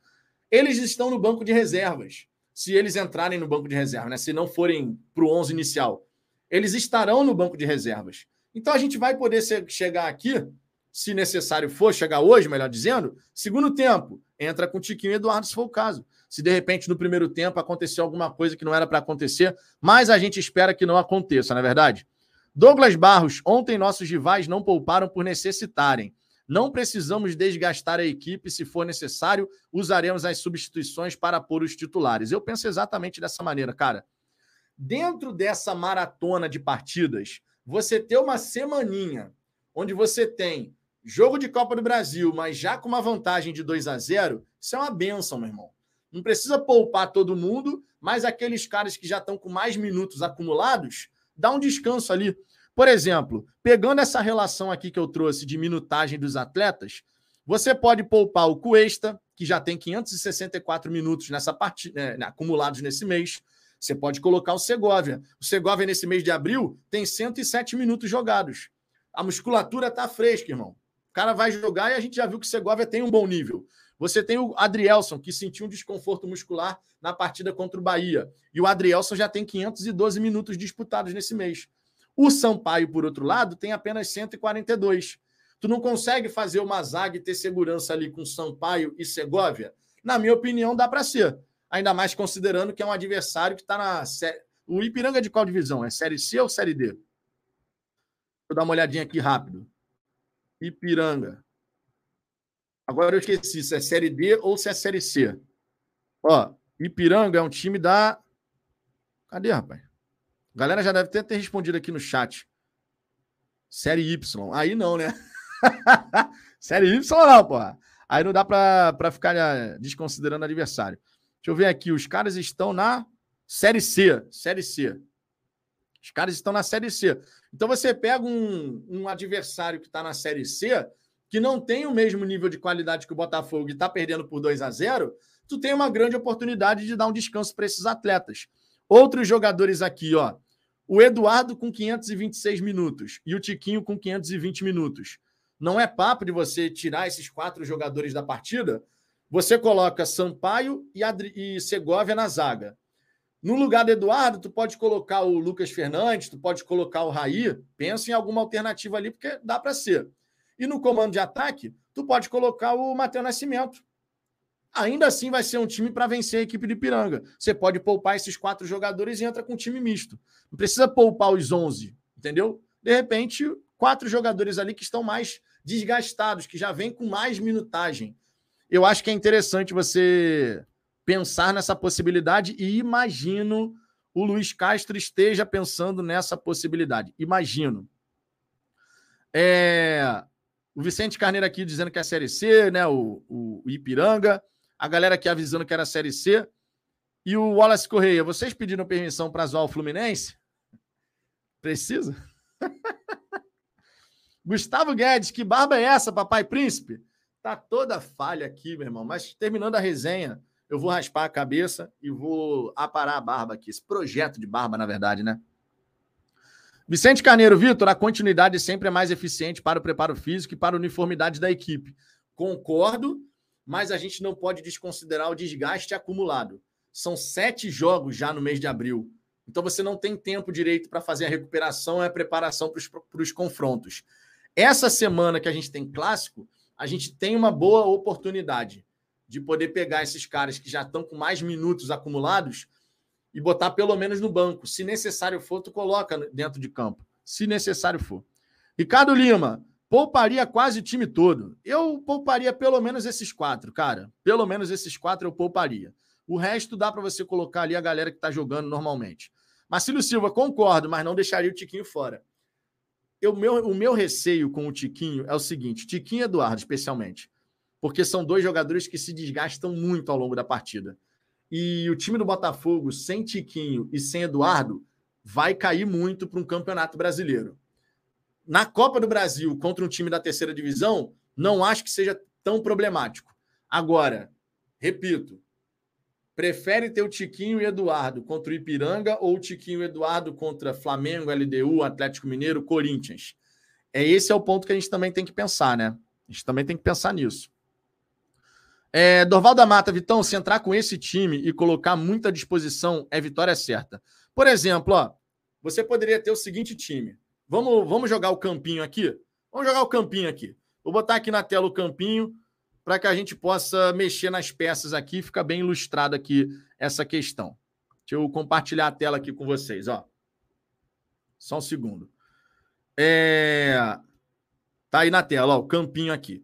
Eles estão no banco de reservas. Se eles entrarem no banco de reserva, né? se não forem para o 11 inicial eles estarão no banco de reservas. Então a gente vai poder ser, chegar aqui, se necessário for, chegar hoje, melhor dizendo, segundo tempo, entra com Tiquinho e Eduardo, se for o caso. Se de repente no primeiro tempo aconteceu alguma coisa que não era para acontecer, mas a gente espera que não aconteça, não é verdade? Douglas Barros, ontem nossos rivais não pouparam por necessitarem. Não precisamos desgastar a equipe, se for necessário, usaremos as substituições para pôr os titulares. Eu penso exatamente dessa maneira, cara dentro dessa maratona de partidas, você ter uma semaninha onde você tem jogo de Copa do Brasil, mas já com uma vantagem de 2 a 0, isso é uma benção, meu irmão. Não precisa poupar todo mundo, mas aqueles caras que já estão com mais minutos acumulados, dá um descanso ali. Por exemplo, pegando essa relação aqui que eu trouxe de minutagem dos atletas, você pode poupar o Cuesta, que já tem 564 minutos nessa partida, é, acumulados nesse mês. Você pode colocar o Segovia. O Segovia, nesse mês de abril, tem 107 minutos jogados. A musculatura está fresca, irmão. O cara vai jogar e a gente já viu que o Segovia tem um bom nível. Você tem o Adrielson, que sentiu um desconforto muscular na partida contra o Bahia. E o Adrielson já tem 512 minutos disputados nesse mês. O Sampaio, por outro lado, tem apenas 142. Tu não consegue fazer uma zaga e ter segurança ali com Sampaio e Segovia? Na minha opinião, dá para ser ainda mais considerando que é um adversário que está na série. O Ipiranga é de qual divisão? É Série C ou Série D? Vou dar uma olhadinha aqui rápido. Ipiranga. Agora eu esqueci se é Série D ou se é Série C. Ó, Ipiranga é um time da. Cadê, rapaz? A galera já deve ter, ter respondido aqui no chat. Série Y. Aí não, né? Série Y não, porra. Aí não dá para ficar eh, desconsiderando adversário. Deixa eu ver aqui. Os caras estão na Série C. Série C. Os caras estão na Série C. Então você pega um, um adversário que está na Série C, que não tem o mesmo nível de qualidade que o Botafogo e está perdendo por 2 a 0 tu tem uma grande oportunidade de dar um descanso para esses atletas. Outros jogadores aqui, ó. O Eduardo com 526 minutos e o Tiquinho com 520 minutos. Não é papo de você tirar esses quatro jogadores da partida você coloca Sampaio e, Adri... e Segovia na zaga. No lugar do Eduardo, tu pode colocar o Lucas Fernandes, tu pode colocar o Raí. Pensa em alguma alternativa ali, porque dá para ser. E no comando de ataque, tu pode colocar o Matheus Nascimento. Ainda assim vai ser um time para vencer a equipe de Piranga. Você pode poupar esses quatro jogadores e entra com um time misto. Não precisa poupar os 11, entendeu? De repente, quatro jogadores ali que estão mais desgastados, que já vêm com mais minutagem eu acho que é interessante você pensar nessa possibilidade e imagino o Luiz Castro esteja pensando nessa possibilidade. Imagino. É, o Vicente Carneiro aqui dizendo que é a Série C, né? O, o, o, Ipiranga. A galera aqui avisando que era a Série C. E o Wallace Correia, vocês pediram permissão para zoar o Fluminense? Precisa? Gustavo Guedes, que barba é essa, papai príncipe? Tá toda falha aqui, meu irmão. Mas terminando a resenha, eu vou raspar a cabeça e vou aparar a barba aqui. Esse projeto de barba, na verdade, né? Vicente Carneiro, Vitor, a continuidade sempre é mais eficiente para o preparo físico e para a uniformidade da equipe. Concordo, mas a gente não pode desconsiderar o desgaste acumulado. São sete jogos já no mês de abril. Então você não tem tempo direito para fazer a recuperação e a preparação para os confrontos. Essa semana que a gente tem clássico, a gente tem uma boa oportunidade de poder pegar esses caras que já estão com mais minutos acumulados e botar pelo menos no banco. Se necessário for, tu coloca dentro de campo. Se necessário for. Ricardo Lima, pouparia quase o time todo. Eu pouparia pelo menos esses quatro, cara. Pelo menos esses quatro eu pouparia. O resto dá para você colocar ali a galera que está jogando normalmente. Marcelo Silva, concordo, mas não deixaria o Tiquinho fora. Eu, meu, o meu receio com o Tiquinho é o seguinte: Tiquinho e Eduardo, especialmente. Porque são dois jogadores que se desgastam muito ao longo da partida. E o time do Botafogo, sem Tiquinho e sem Eduardo, vai cair muito para um campeonato brasileiro. Na Copa do Brasil, contra um time da terceira divisão, não acho que seja tão problemático. Agora, repito, prefere ter o Tiquinho e Eduardo contra o Ipiranga ou o Tiquinho e Eduardo contra Flamengo, LDU, Atlético Mineiro, Corinthians? É esse é o ponto que a gente também tem que pensar, né? A gente também tem que pensar nisso. É, Dorval da Mata, Vitão, se entrar com esse time e colocar muita disposição, é vitória certa. Por exemplo, ó, você poderia ter o seguinte time. Vamos, vamos jogar o campinho aqui? Vamos jogar o campinho aqui. Vou botar aqui na tela o campinho para que a gente possa mexer nas peças aqui fica bem ilustrado aqui essa questão. Deixa eu compartilhar a tela aqui com vocês, ó. Só um segundo. É... Tá aí na tela, ó, o campinho aqui.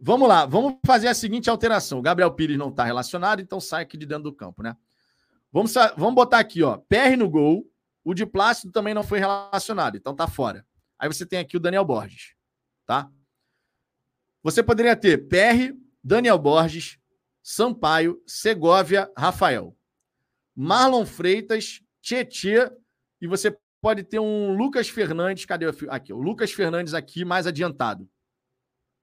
Vamos lá, vamos fazer a seguinte alteração. O Gabriel Pires não está relacionado, então sai aqui de dentro do campo, né? Vamos, vamos botar aqui, ó, PR no gol. O de Plácido também não foi relacionado, então tá fora. Aí você tem aqui o Daniel Borges, tá? Você poderia ter PR, Daniel Borges, Sampaio, Segovia, Rafael. Marlon Freitas, Tietê e você pode ter um Lucas Fernandes, cadê aqui? O Lucas Fernandes aqui mais adiantado.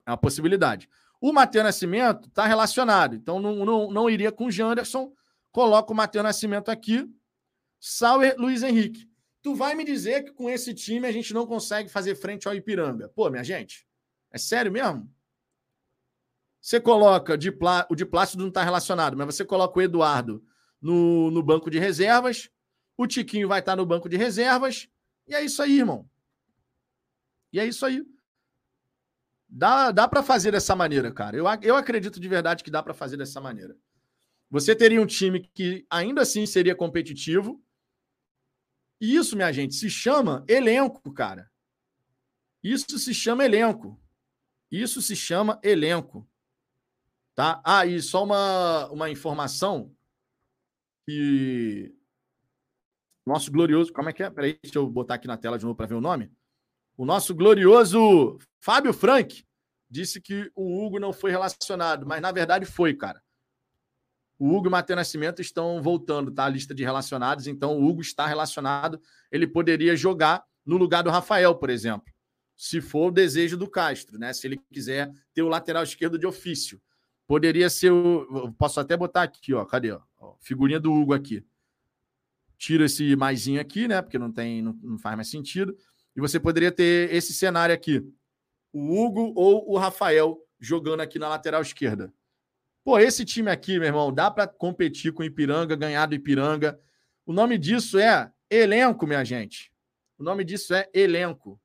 É uma possibilidade. O Matheus Nascimento está relacionado, então não, não, não iria com o Janderson. Coloca o Matheus Nascimento aqui. Sauer, Luiz Henrique. Tu vai me dizer que com esse time a gente não consegue fazer frente ao Ipiranga? Pô, minha gente, é sério mesmo? Você coloca de o de Plácido não está relacionado, mas você coloca o Eduardo no, no banco de reservas, o Tiquinho vai estar tá no banco de reservas, e é isso aí, irmão. E é isso aí. Dá, dá para fazer dessa maneira, cara. Eu, eu acredito de verdade que dá para fazer dessa maneira. Você teria um time que ainda assim seria competitivo. E isso, minha gente, se chama elenco, cara. Isso se chama elenco. Isso se chama elenco. Tá? Ah, e só uma, uma informação que nosso glorioso, como é que é? Peraí, deixa eu botar aqui na tela de novo para ver o nome. O nosso glorioso Fábio Frank disse que o Hugo não foi relacionado, mas na verdade foi, cara. O Hugo e o Matheus Nascimento estão voltando, tá? A lista de relacionados, então o Hugo está relacionado. Ele poderia jogar no lugar do Rafael, por exemplo, se for o desejo do Castro, né? Se ele quiser ter o lateral esquerdo de ofício. Poderia ser o. Posso até botar aqui, ó. Cadê? Ó? Figurinha do Hugo aqui. Tira esse maisinho aqui, né? Porque não tem, não, não faz mais sentido. E você poderia ter esse cenário aqui: o Hugo ou o Rafael jogando aqui na lateral esquerda. Pô, esse time aqui, meu irmão, dá para competir com o Ipiranga, ganhar do Ipiranga. O nome disso é elenco, minha gente. O nome disso é elenco.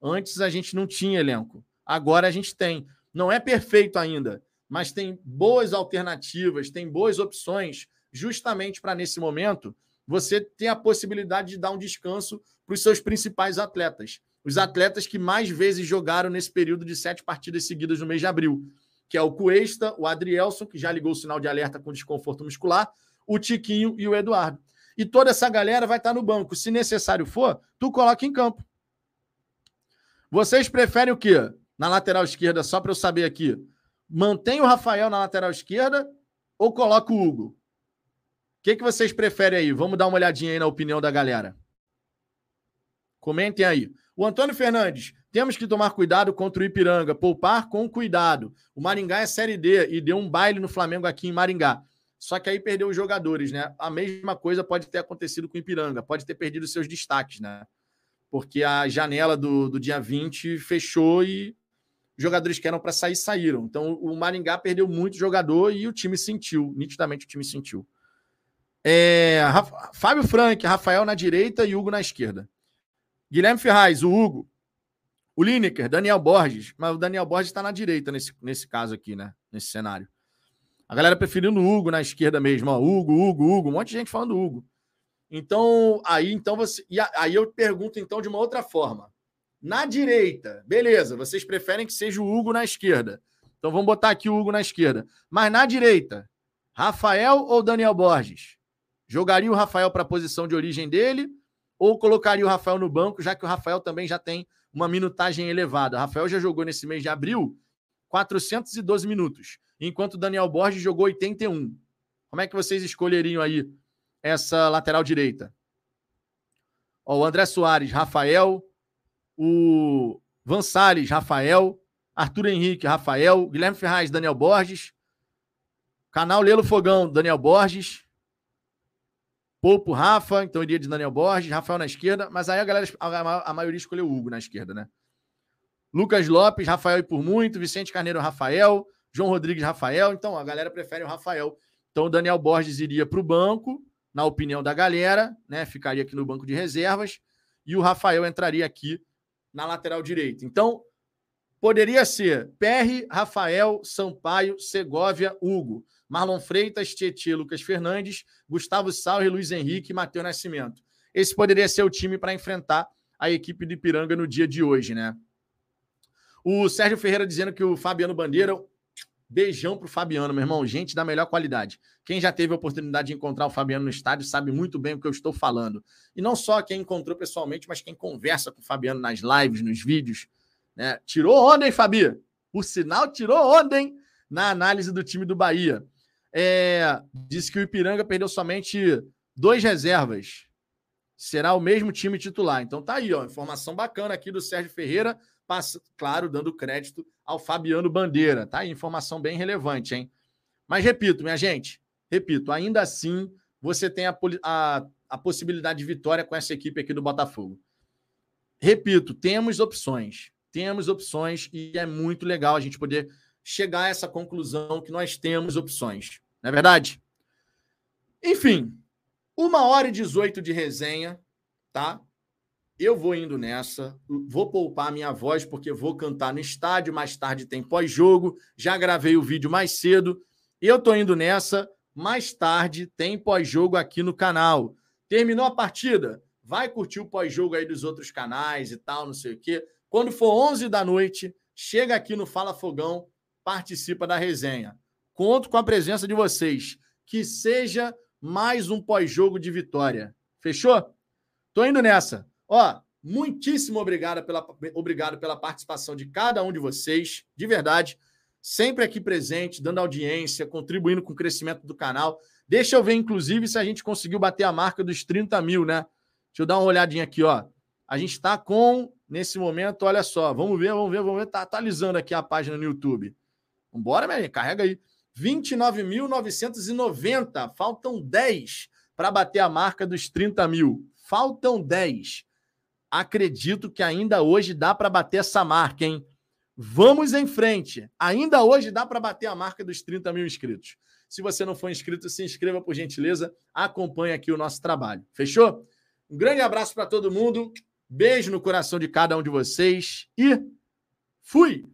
Antes a gente não tinha elenco. Agora a gente tem. Não é perfeito ainda, mas tem boas alternativas, tem boas opções, justamente para nesse momento você ter a possibilidade de dar um descanso para os seus principais atletas. Os atletas que mais vezes jogaram nesse período de sete partidas seguidas no mês de abril, que é o Cuesta, o Adrielson, que já ligou o sinal de alerta com desconforto muscular, o Tiquinho e o Eduardo. E toda essa galera vai estar no banco. Se necessário for, tu coloca em campo. Vocês preferem o quê? Na lateral esquerda, só para eu saber aqui. Mantém o Rafael na lateral esquerda ou coloca o Hugo? que, que vocês preferem aí? Vamos dar uma olhadinha aí na opinião da galera. Comentem aí. O Antônio Fernandes, temos que tomar cuidado contra o Ipiranga, poupar com cuidado. O Maringá é Série D e deu um baile no Flamengo aqui em Maringá. Só que aí perdeu os jogadores, né? A mesma coisa pode ter acontecido com o Ipiranga, pode ter perdido seus destaques, né? Porque a janela do, do dia 20 fechou e jogadores que eram para sair saíram. Então o Maringá perdeu muito jogador e o time sentiu, nitidamente o time sentiu. É, Fábio Frank, Rafael na direita e Hugo na esquerda. Guilherme Ferraz, o Hugo. O Lineker, Daniel Borges. Mas o Daniel Borges está na direita nesse, nesse caso aqui, né? Nesse cenário. A galera preferindo o Hugo na esquerda mesmo. Ó. Hugo, Hugo, Hugo. Um monte de gente falando Hugo. Então, aí então você. E aí eu pergunto então de uma outra forma. Na direita, beleza, vocês preferem que seja o Hugo na esquerda. Então vamos botar aqui o Hugo na esquerda. Mas na direita, Rafael ou Daniel Borges? Jogaria o Rafael para a posição de origem dele ou colocaria o Rafael no banco, já que o Rafael também já tem uma minutagem elevada. O Rafael já jogou nesse mês de abril 412 minutos, enquanto o Daniel Borges jogou 81. Como é que vocês escolheriam aí essa lateral direita? Ó, o André Soares, Rafael, o Van Salles, Rafael, Arthur Henrique, Rafael, Guilherme Ferraz, Daniel Borges, canal Lelo Fogão, Daniel Borges, Poupo, Rafa, então iria de Daniel Borges, Rafael na esquerda, mas aí a galera, a, maioria escolheu Hugo na esquerda, né? Lucas Lopes, Rafael e por muito, Vicente Carneiro, Rafael, João Rodrigues, Rafael. Então a galera prefere o Rafael. Então o Daniel Borges iria para o banco, na opinião da galera, né? Ficaria aqui no banco de reservas e o Rafael entraria aqui na lateral direita. Então poderia ser PR, Rafael, Sampaio, Segovia, Hugo. Marlon Freitas, Tietchan, Lucas Fernandes, Gustavo Sauer, Luiz Henrique e Matheus Nascimento. Esse poderia ser o time para enfrentar a equipe do Ipiranga no dia de hoje, né? O Sérgio Ferreira dizendo que o Fabiano Bandeira. Beijão pro Fabiano, meu irmão. Gente da melhor qualidade. Quem já teve a oportunidade de encontrar o Fabiano no estádio sabe muito bem o que eu estou falando. E não só quem encontrou pessoalmente, mas quem conversa com o Fabiano nas lives, nos vídeos. Né? Tirou onda, hein, Fabi? O sinal tirou onda, hein? Na análise do time do Bahia. É, disse que o Ipiranga perdeu somente dois reservas. Será o mesmo time titular. Então tá aí, ó, informação bacana aqui do Sérgio Ferreira, passa, claro, dando crédito ao Fabiano Bandeira. Tá aí, informação bem relevante, hein? Mas repito, minha gente, repito, ainda assim você tem a, a, a possibilidade de vitória com essa equipe aqui do Botafogo. Repito, temos opções. Temos opções e é muito legal a gente poder chegar a essa conclusão que nós temos opções. Não é verdade? Enfim, uma hora e 18 de resenha, tá? Eu vou indo nessa, vou poupar minha voz porque vou cantar no estádio, mais tarde tem pós-jogo, já gravei o vídeo mais cedo. Eu tô indo nessa, mais tarde tem pós-jogo aqui no canal. Terminou a partida? Vai curtir o pós-jogo aí dos outros canais e tal, não sei o quê. Quando for 11 da noite, chega aqui no Fala Fogão, participa da resenha. Conto com a presença de vocês. Que seja mais um pós-jogo de vitória. Fechou? Tô indo nessa. Ó, muitíssimo obrigado pela, obrigado pela participação de cada um de vocês. De verdade. Sempre aqui presente, dando audiência, contribuindo com o crescimento do canal. Deixa eu ver, inclusive, se a gente conseguiu bater a marca dos 30 mil, né? Deixa eu dar uma olhadinha aqui, ó. A gente está com, nesse momento, olha só, vamos ver, vamos ver, vamos ver. Tá atualizando aqui a página no YouTube. Vambora, minha gente, carrega aí. 29.990. Faltam 10 para bater a marca dos 30 mil. Faltam 10. Acredito que ainda hoje dá para bater essa marca, hein? Vamos em frente. Ainda hoje dá para bater a marca dos 30 mil inscritos. Se você não for inscrito, se inscreva por gentileza. Acompanhe aqui o nosso trabalho. Fechou? Um grande abraço para todo mundo. Beijo no coração de cada um de vocês e fui!